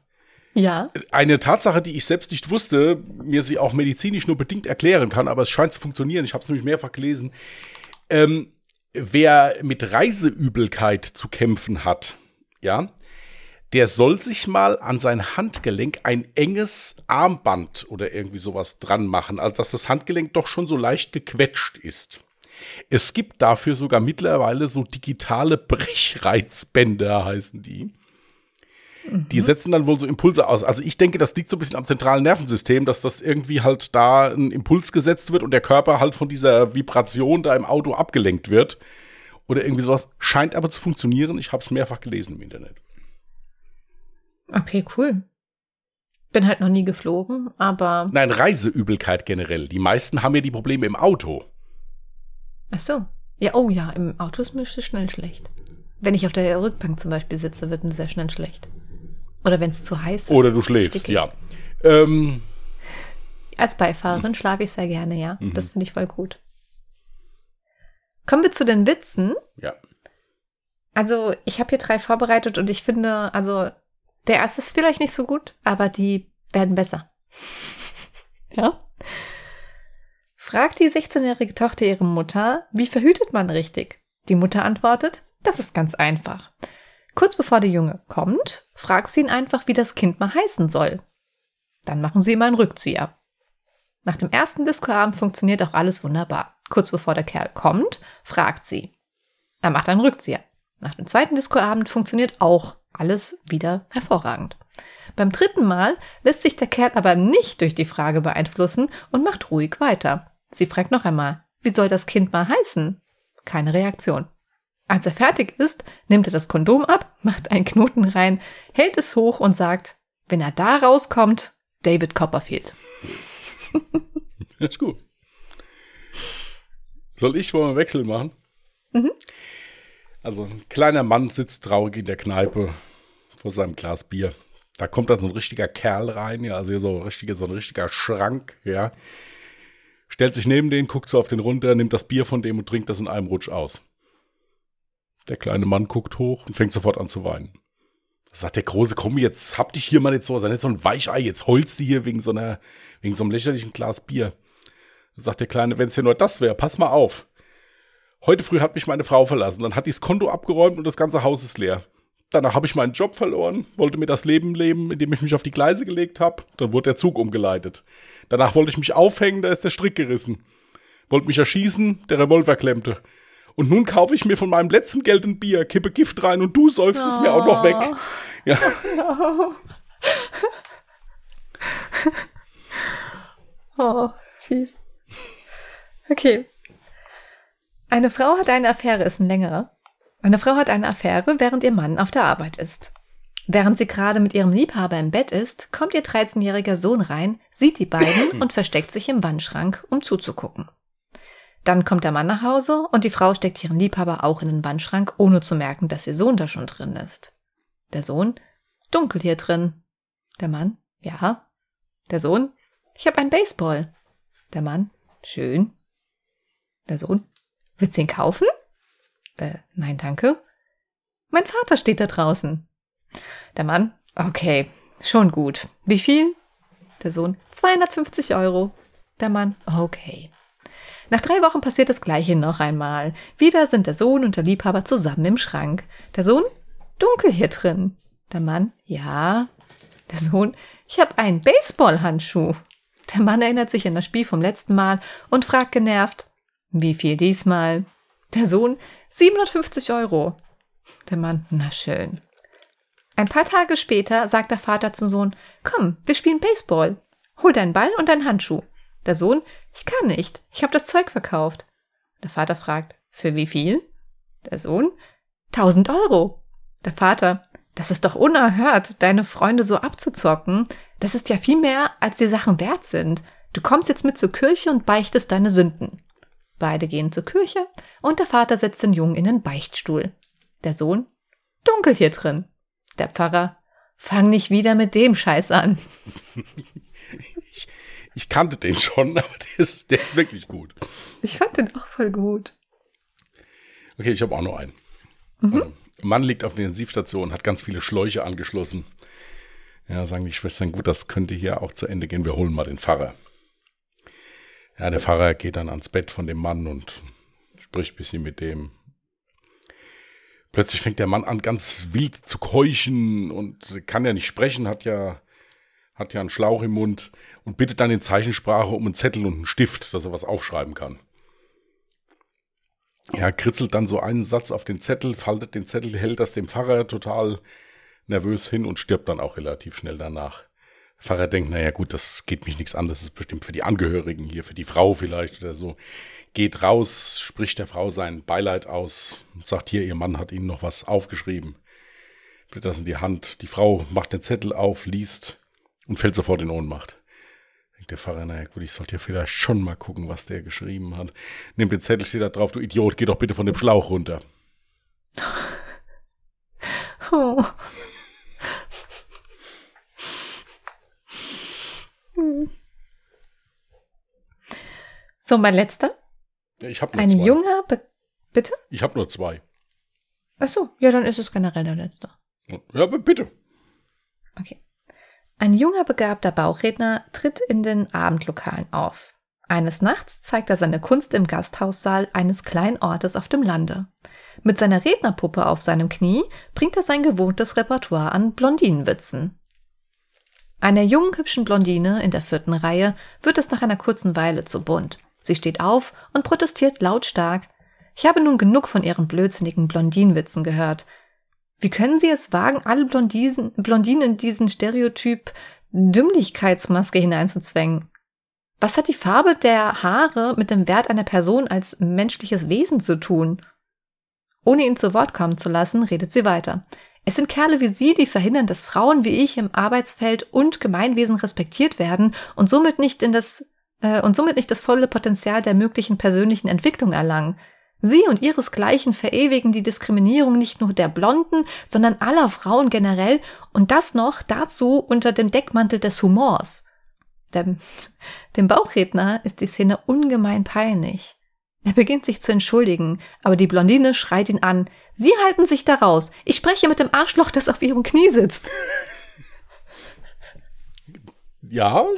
Ja. Eine Tatsache, die ich selbst nicht wusste, mir sie auch medizinisch nur bedingt erklären kann, aber es scheint zu funktionieren. Ich habe es nämlich mehrfach gelesen. Ähm, wer mit Reiseübelkeit zu kämpfen hat, ja, der soll sich mal an sein Handgelenk ein enges Armband oder irgendwie sowas dran machen, also dass das Handgelenk doch schon so leicht gequetscht ist. Es gibt dafür sogar mittlerweile so digitale Brechreizbänder, heißen die. Die setzen dann wohl so Impulse aus. Also ich denke, das liegt so ein bisschen am zentralen Nervensystem, dass das irgendwie halt da ein Impuls gesetzt wird und der Körper halt von dieser Vibration da im Auto abgelenkt wird. Oder irgendwie sowas. Scheint aber zu funktionieren. Ich habe es mehrfach gelesen im Internet. Okay, cool. Bin halt noch nie geflogen, aber Nein, Reiseübelkeit generell. Die meisten haben ja die Probleme im Auto. ach so. Ja, oh ja, im Auto ist mir schnell schlecht. Wenn ich auf der Rückbank zum Beispiel sitze, wird mir sehr schnell schlecht. Oder wenn es zu heiß ist. Oder du schläfst, ja. Ähm, Als Beifahrerin schlafe ich sehr gerne, ja. Mhm. Das finde ich voll gut. Kommen wir zu den Witzen. ja. Also, ich habe hier drei vorbereitet und ich finde, also, der erste ist vielleicht nicht so gut, aber die werden besser. ja? Fragt die 16-jährige Tochter ihre Mutter, wie verhütet man richtig? Die Mutter antwortet, das ist ganz einfach. Kurz bevor der Junge kommt, fragt sie ihn einfach, wie das Kind mal heißen soll. Dann machen sie ihm einen Rückzieher. Nach dem ersten Discoabend funktioniert auch alles wunderbar. Kurz bevor der Kerl kommt, fragt sie. Er macht einen Rückzieher. Nach dem zweiten Discoabend funktioniert auch alles wieder hervorragend. Beim dritten Mal lässt sich der Kerl aber nicht durch die Frage beeinflussen und macht ruhig weiter. Sie fragt noch einmal, wie soll das Kind mal heißen? Keine Reaktion. Als er fertig ist, nimmt er das Kondom ab, macht einen Knoten rein, hält es hoch und sagt, wenn er da rauskommt, David Copperfield. Ist gut. Soll ich wohl einen Wechsel machen? Mhm. Also ein kleiner Mann sitzt traurig in der Kneipe vor seinem Glas Bier. Da kommt dann so ein richtiger Kerl rein, ja, also so, richtige, so ein richtiger Schrank, ja. Stellt sich neben den, guckt so auf den runter, nimmt das Bier von dem und trinkt das in einem Rutsch aus. Der kleine Mann guckt hoch und fängt sofort an zu weinen. sagt der Große, komm, jetzt hab dich hier mal nicht so, sei nicht so ein Weichei, jetzt holst du hier wegen so einer, wegen so einem lächerlichen Glas Bier. sagt der Kleine, wenn es ja nur das wäre, pass mal auf. Heute früh hat mich meine Frau verlassen, dann hat die das Konto abgeräumt und das ganze Haus ist leer. Danach habe ich meinen Job verloren, wollte mir das Leben leben, indem ich mich auf die Gleise gelegt habe. Dann wurde der Zug umgeleitet. Danach wollte ich mich aufhängen, da ist der Strick gerissen. Wollte mich erschießen, der Revolver klemmte. Und nun kaufe ich mir von meinem letzten Geld ein Bier, kippe Gift rein und du säufst oh. es mir auch noch weg. Oh. Ja. oh, fies. Okay. Eine Frau hat eine Affäre, ist ein längerer. Eine Frau hat eine Affäre, während ihr Mann auf der Arbeit ist. Während sie gerade mit ihrem Liebhaber im Bett ist, kommt ihr 13-jähriger Sohn rein, sieht die beiden und versteckt sich im Wandschrank, um zuzugucken. Dann kommt der Mann nach Hause und die Frau steckt ihren Liebhaber auch in den Wandschrank, ohne zu merken, dass ihr Sohn da schon drin ist. Der Sohn, dunkel hier drin. Der Mann, ja. Der Sohn, ich habe einen Baseball. Der Mann, schön. Der Sohn, willst du ihn kaufen? Äh, nein, danke. Mein Vater steht da draußen. Der Mann, okay, schon gut. Wie viel? Der Sohn, 250 Euro. Der Mann, okay. Nach drei Wochen passiert das Gleiche noch einmal. Wieder sind der Sohn und der Liebhaber zusammen im Schrank. Der Sohn, dunkel hier drin. Der Mann, ja. Der Sohn, ich habe einen Baseballhandschuh. Der Mann erinnert sich an das Spiel vom letzten Mal und fragt genervt, wie viel diesmal? Der Sohn, 750 Euro. Der Mann, na schön. Ein paar Tage später sagt der Vater zum Sohn, komm, wir spielen Baseball. Hol deinen Ball und deinen Handschuh. Der Sohn, ich kann nicht, ich habe das Zeug verkauft. Der Vater fragt, für wie viel? Der Sohn, 1000 Euro. Der Vater, das ist doch unerhört, deine Freunde so abzuzocken. Das ist ja viel mehr, als die Sachen wert sind. Du kommst jetzt mit zur Kirche und beichtest deine Sünden. Beide gehen zur Kirche und der Vater setzt den Jungen in den Beichtstuhl. Der Sohn, dunkel hier drin. Der Pfarrer, fang nicht wieder mit dem Scheiß an. ich, ich kannte den schon, aber der ist, der ist wirklich gut. Ich fand den auch voll gut. Okay, ich habe auch noch einen. Mhm. Also, Mann liegt auf der Intensivstation, hat ganz viele Schläuche angeschlossen. Ja, sagen die Schwestern, gut, das könnte hier auch zu Ende gehen. Wir holen mal den Pfarrer. Ja, der Pfarrer geht dann ans Bett von dem Mann und spricht ein bisschen mit dem. Plötzlich fängt der Mann an, ganz wild zu keuchen und kann ja nicht sprechen, hat ja, hat ja einen Schlauch im Mund und bittet dann in Zeichensprache um einen Zettel und einen Stift, dass er was aufschreiben kann. Er kritzelt dann so einen Satz auf den Zettel, faltet den Zettel, hält das dem Pfarrer total nervös hin und stirbt dann auch relativ schnell danach. Pfarrer denkt, naja gut, das geht mich nichts an, das ist bestimmt für die Angehörigen hier, für die Frau vielleicht oder so. Geht raus, spricht der Frau sein Beileid aus und sagt hier, ihr Mann hat ihnen noch was aufgeschrieben. Blättert das in die Hand. Die Frau macht den Zettel auf, liest und fällt sofort in Ohnmacht. Denkt der Pfarrer, naja gut, ich sollte ja vielleicht schon mal gucken, was der geschrieben hat. Nimmt den Zettel, steht da drauf, du Idiot, geh doch bitte von dem Schlauch runter. Oh. So, mein letzter. Ich habe nur Ein zwei. junger, Be bitte? Ich habe nur zwei. Ach so, ja, dann ist es generell der letzte. Ja, bitte. Okay. Ein junger, begabter Bauchredner tritt in den Abendlokalen auf. Eines Nachts zeigt er seine Kunst im Gasthaussaal eines kleinen Ortes auf dem Lande. Mit seiner Rednerpuppe auf seinem Knie bringt er sein gewohntes Repertoire an Blondinenwitzen. Einer jungen, hübschen Blondine in der vierten Reihe wird es nach einer kurzen Weile zu bunt. Sie steht auf und protestiert lautstark. Ich habe nun genug von ihren blödsinnigen Blondinenwitzen gehört. Wie können Sie es wagen, alle Blondisen, Blondinen in diesen Stereotyp Dümmlichkeitsmaske hineinzuzwängen? Was hat die Farbe der Haare mit dem Wert einer Person als menschliches Wesen zu tun? Ohne ihn zu Wort kommen zu lassen, redet sie weiter. Es sind Kerle wie Sie, die verhindern, dass Frauen wie ich im Arbeitsfeld und Gemeinwesen respektiert werden und somit nicht in das äh, und somit nicht das volle Potenzial der möglichen persönlichen Entwicklung erlangen. Sie und ihresgleichen verewigen die Diskriminierung nicht nur der Blonden, sondern aller Frauen generell und das noch dazu unter dem Deckmantel des Humors. Dem, dem Bauchredner ist die Szene ungemein peinlich. Er beginnt sich zu entschuldigen, aber die Blondine schreit ihn an. Sie halten sich da raus. Ich spreche mit dem Arschloch, das auf ihrem Knie sitzt. Ja.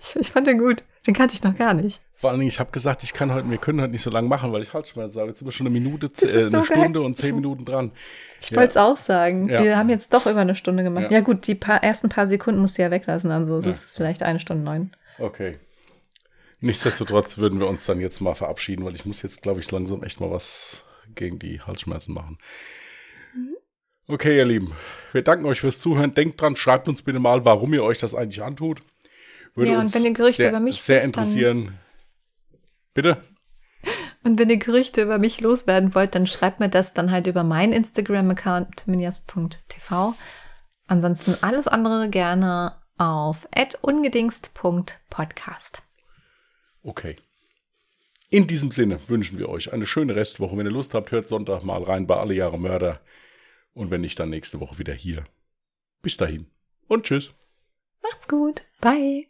ich, ich fand den gut. Den kannte ich noch gar nicht. Vor allen Dingen, ich habe gesagt, ich kann heute, wir können heute nicht so lange machen, weil ich Halsschmerzen habe. Jetzt sind wir schon eine Minute, äh, eine so Stunde geil. und zehn Minuten dran. Ich ja. wollte es auch sagen. Ja. Wir haben jetzt doch über eine Stunde gemacht. Ja, ja gut, die paar, ersten paar Sekunden musst du ja weglassen, also es ist vielleicht eine Stunde neun. Okay. Nichtsdestotrotz würden wir uns dann jetzt mal verabschieden, weil ich muss jetzt, glaube ich, langsam echt mal was gegen die Halsschmerzen machen. Mhm. Okay, ihr Lieben, wir danken euch fürs Zuhören. Denkt dran, schreibt uns bitte mal, warum ihr euch das eigentlich antut. Würde ja, und wenn ihr Gerüchte sehr, über mich sehr wisst, interessieren. Bitte? Und wenn ihr Gerüchte über mich loswerden wollt, dann schreibt mir das dann halt über meinen Instagram-Account minias.tv. Ansonsten alles andere gerne auf ungedingst.podcast. Okay. In diesem Sinne wünschen wir euch eine schöne Restwoche. Wenn ihr Lust habt, hört Sonntag mal rein bei Alle Jahre Mörder. Und wenn nicht, dann nächste Woche wieder hier. Bis dahin und tschüss. Macht's gut. Bye.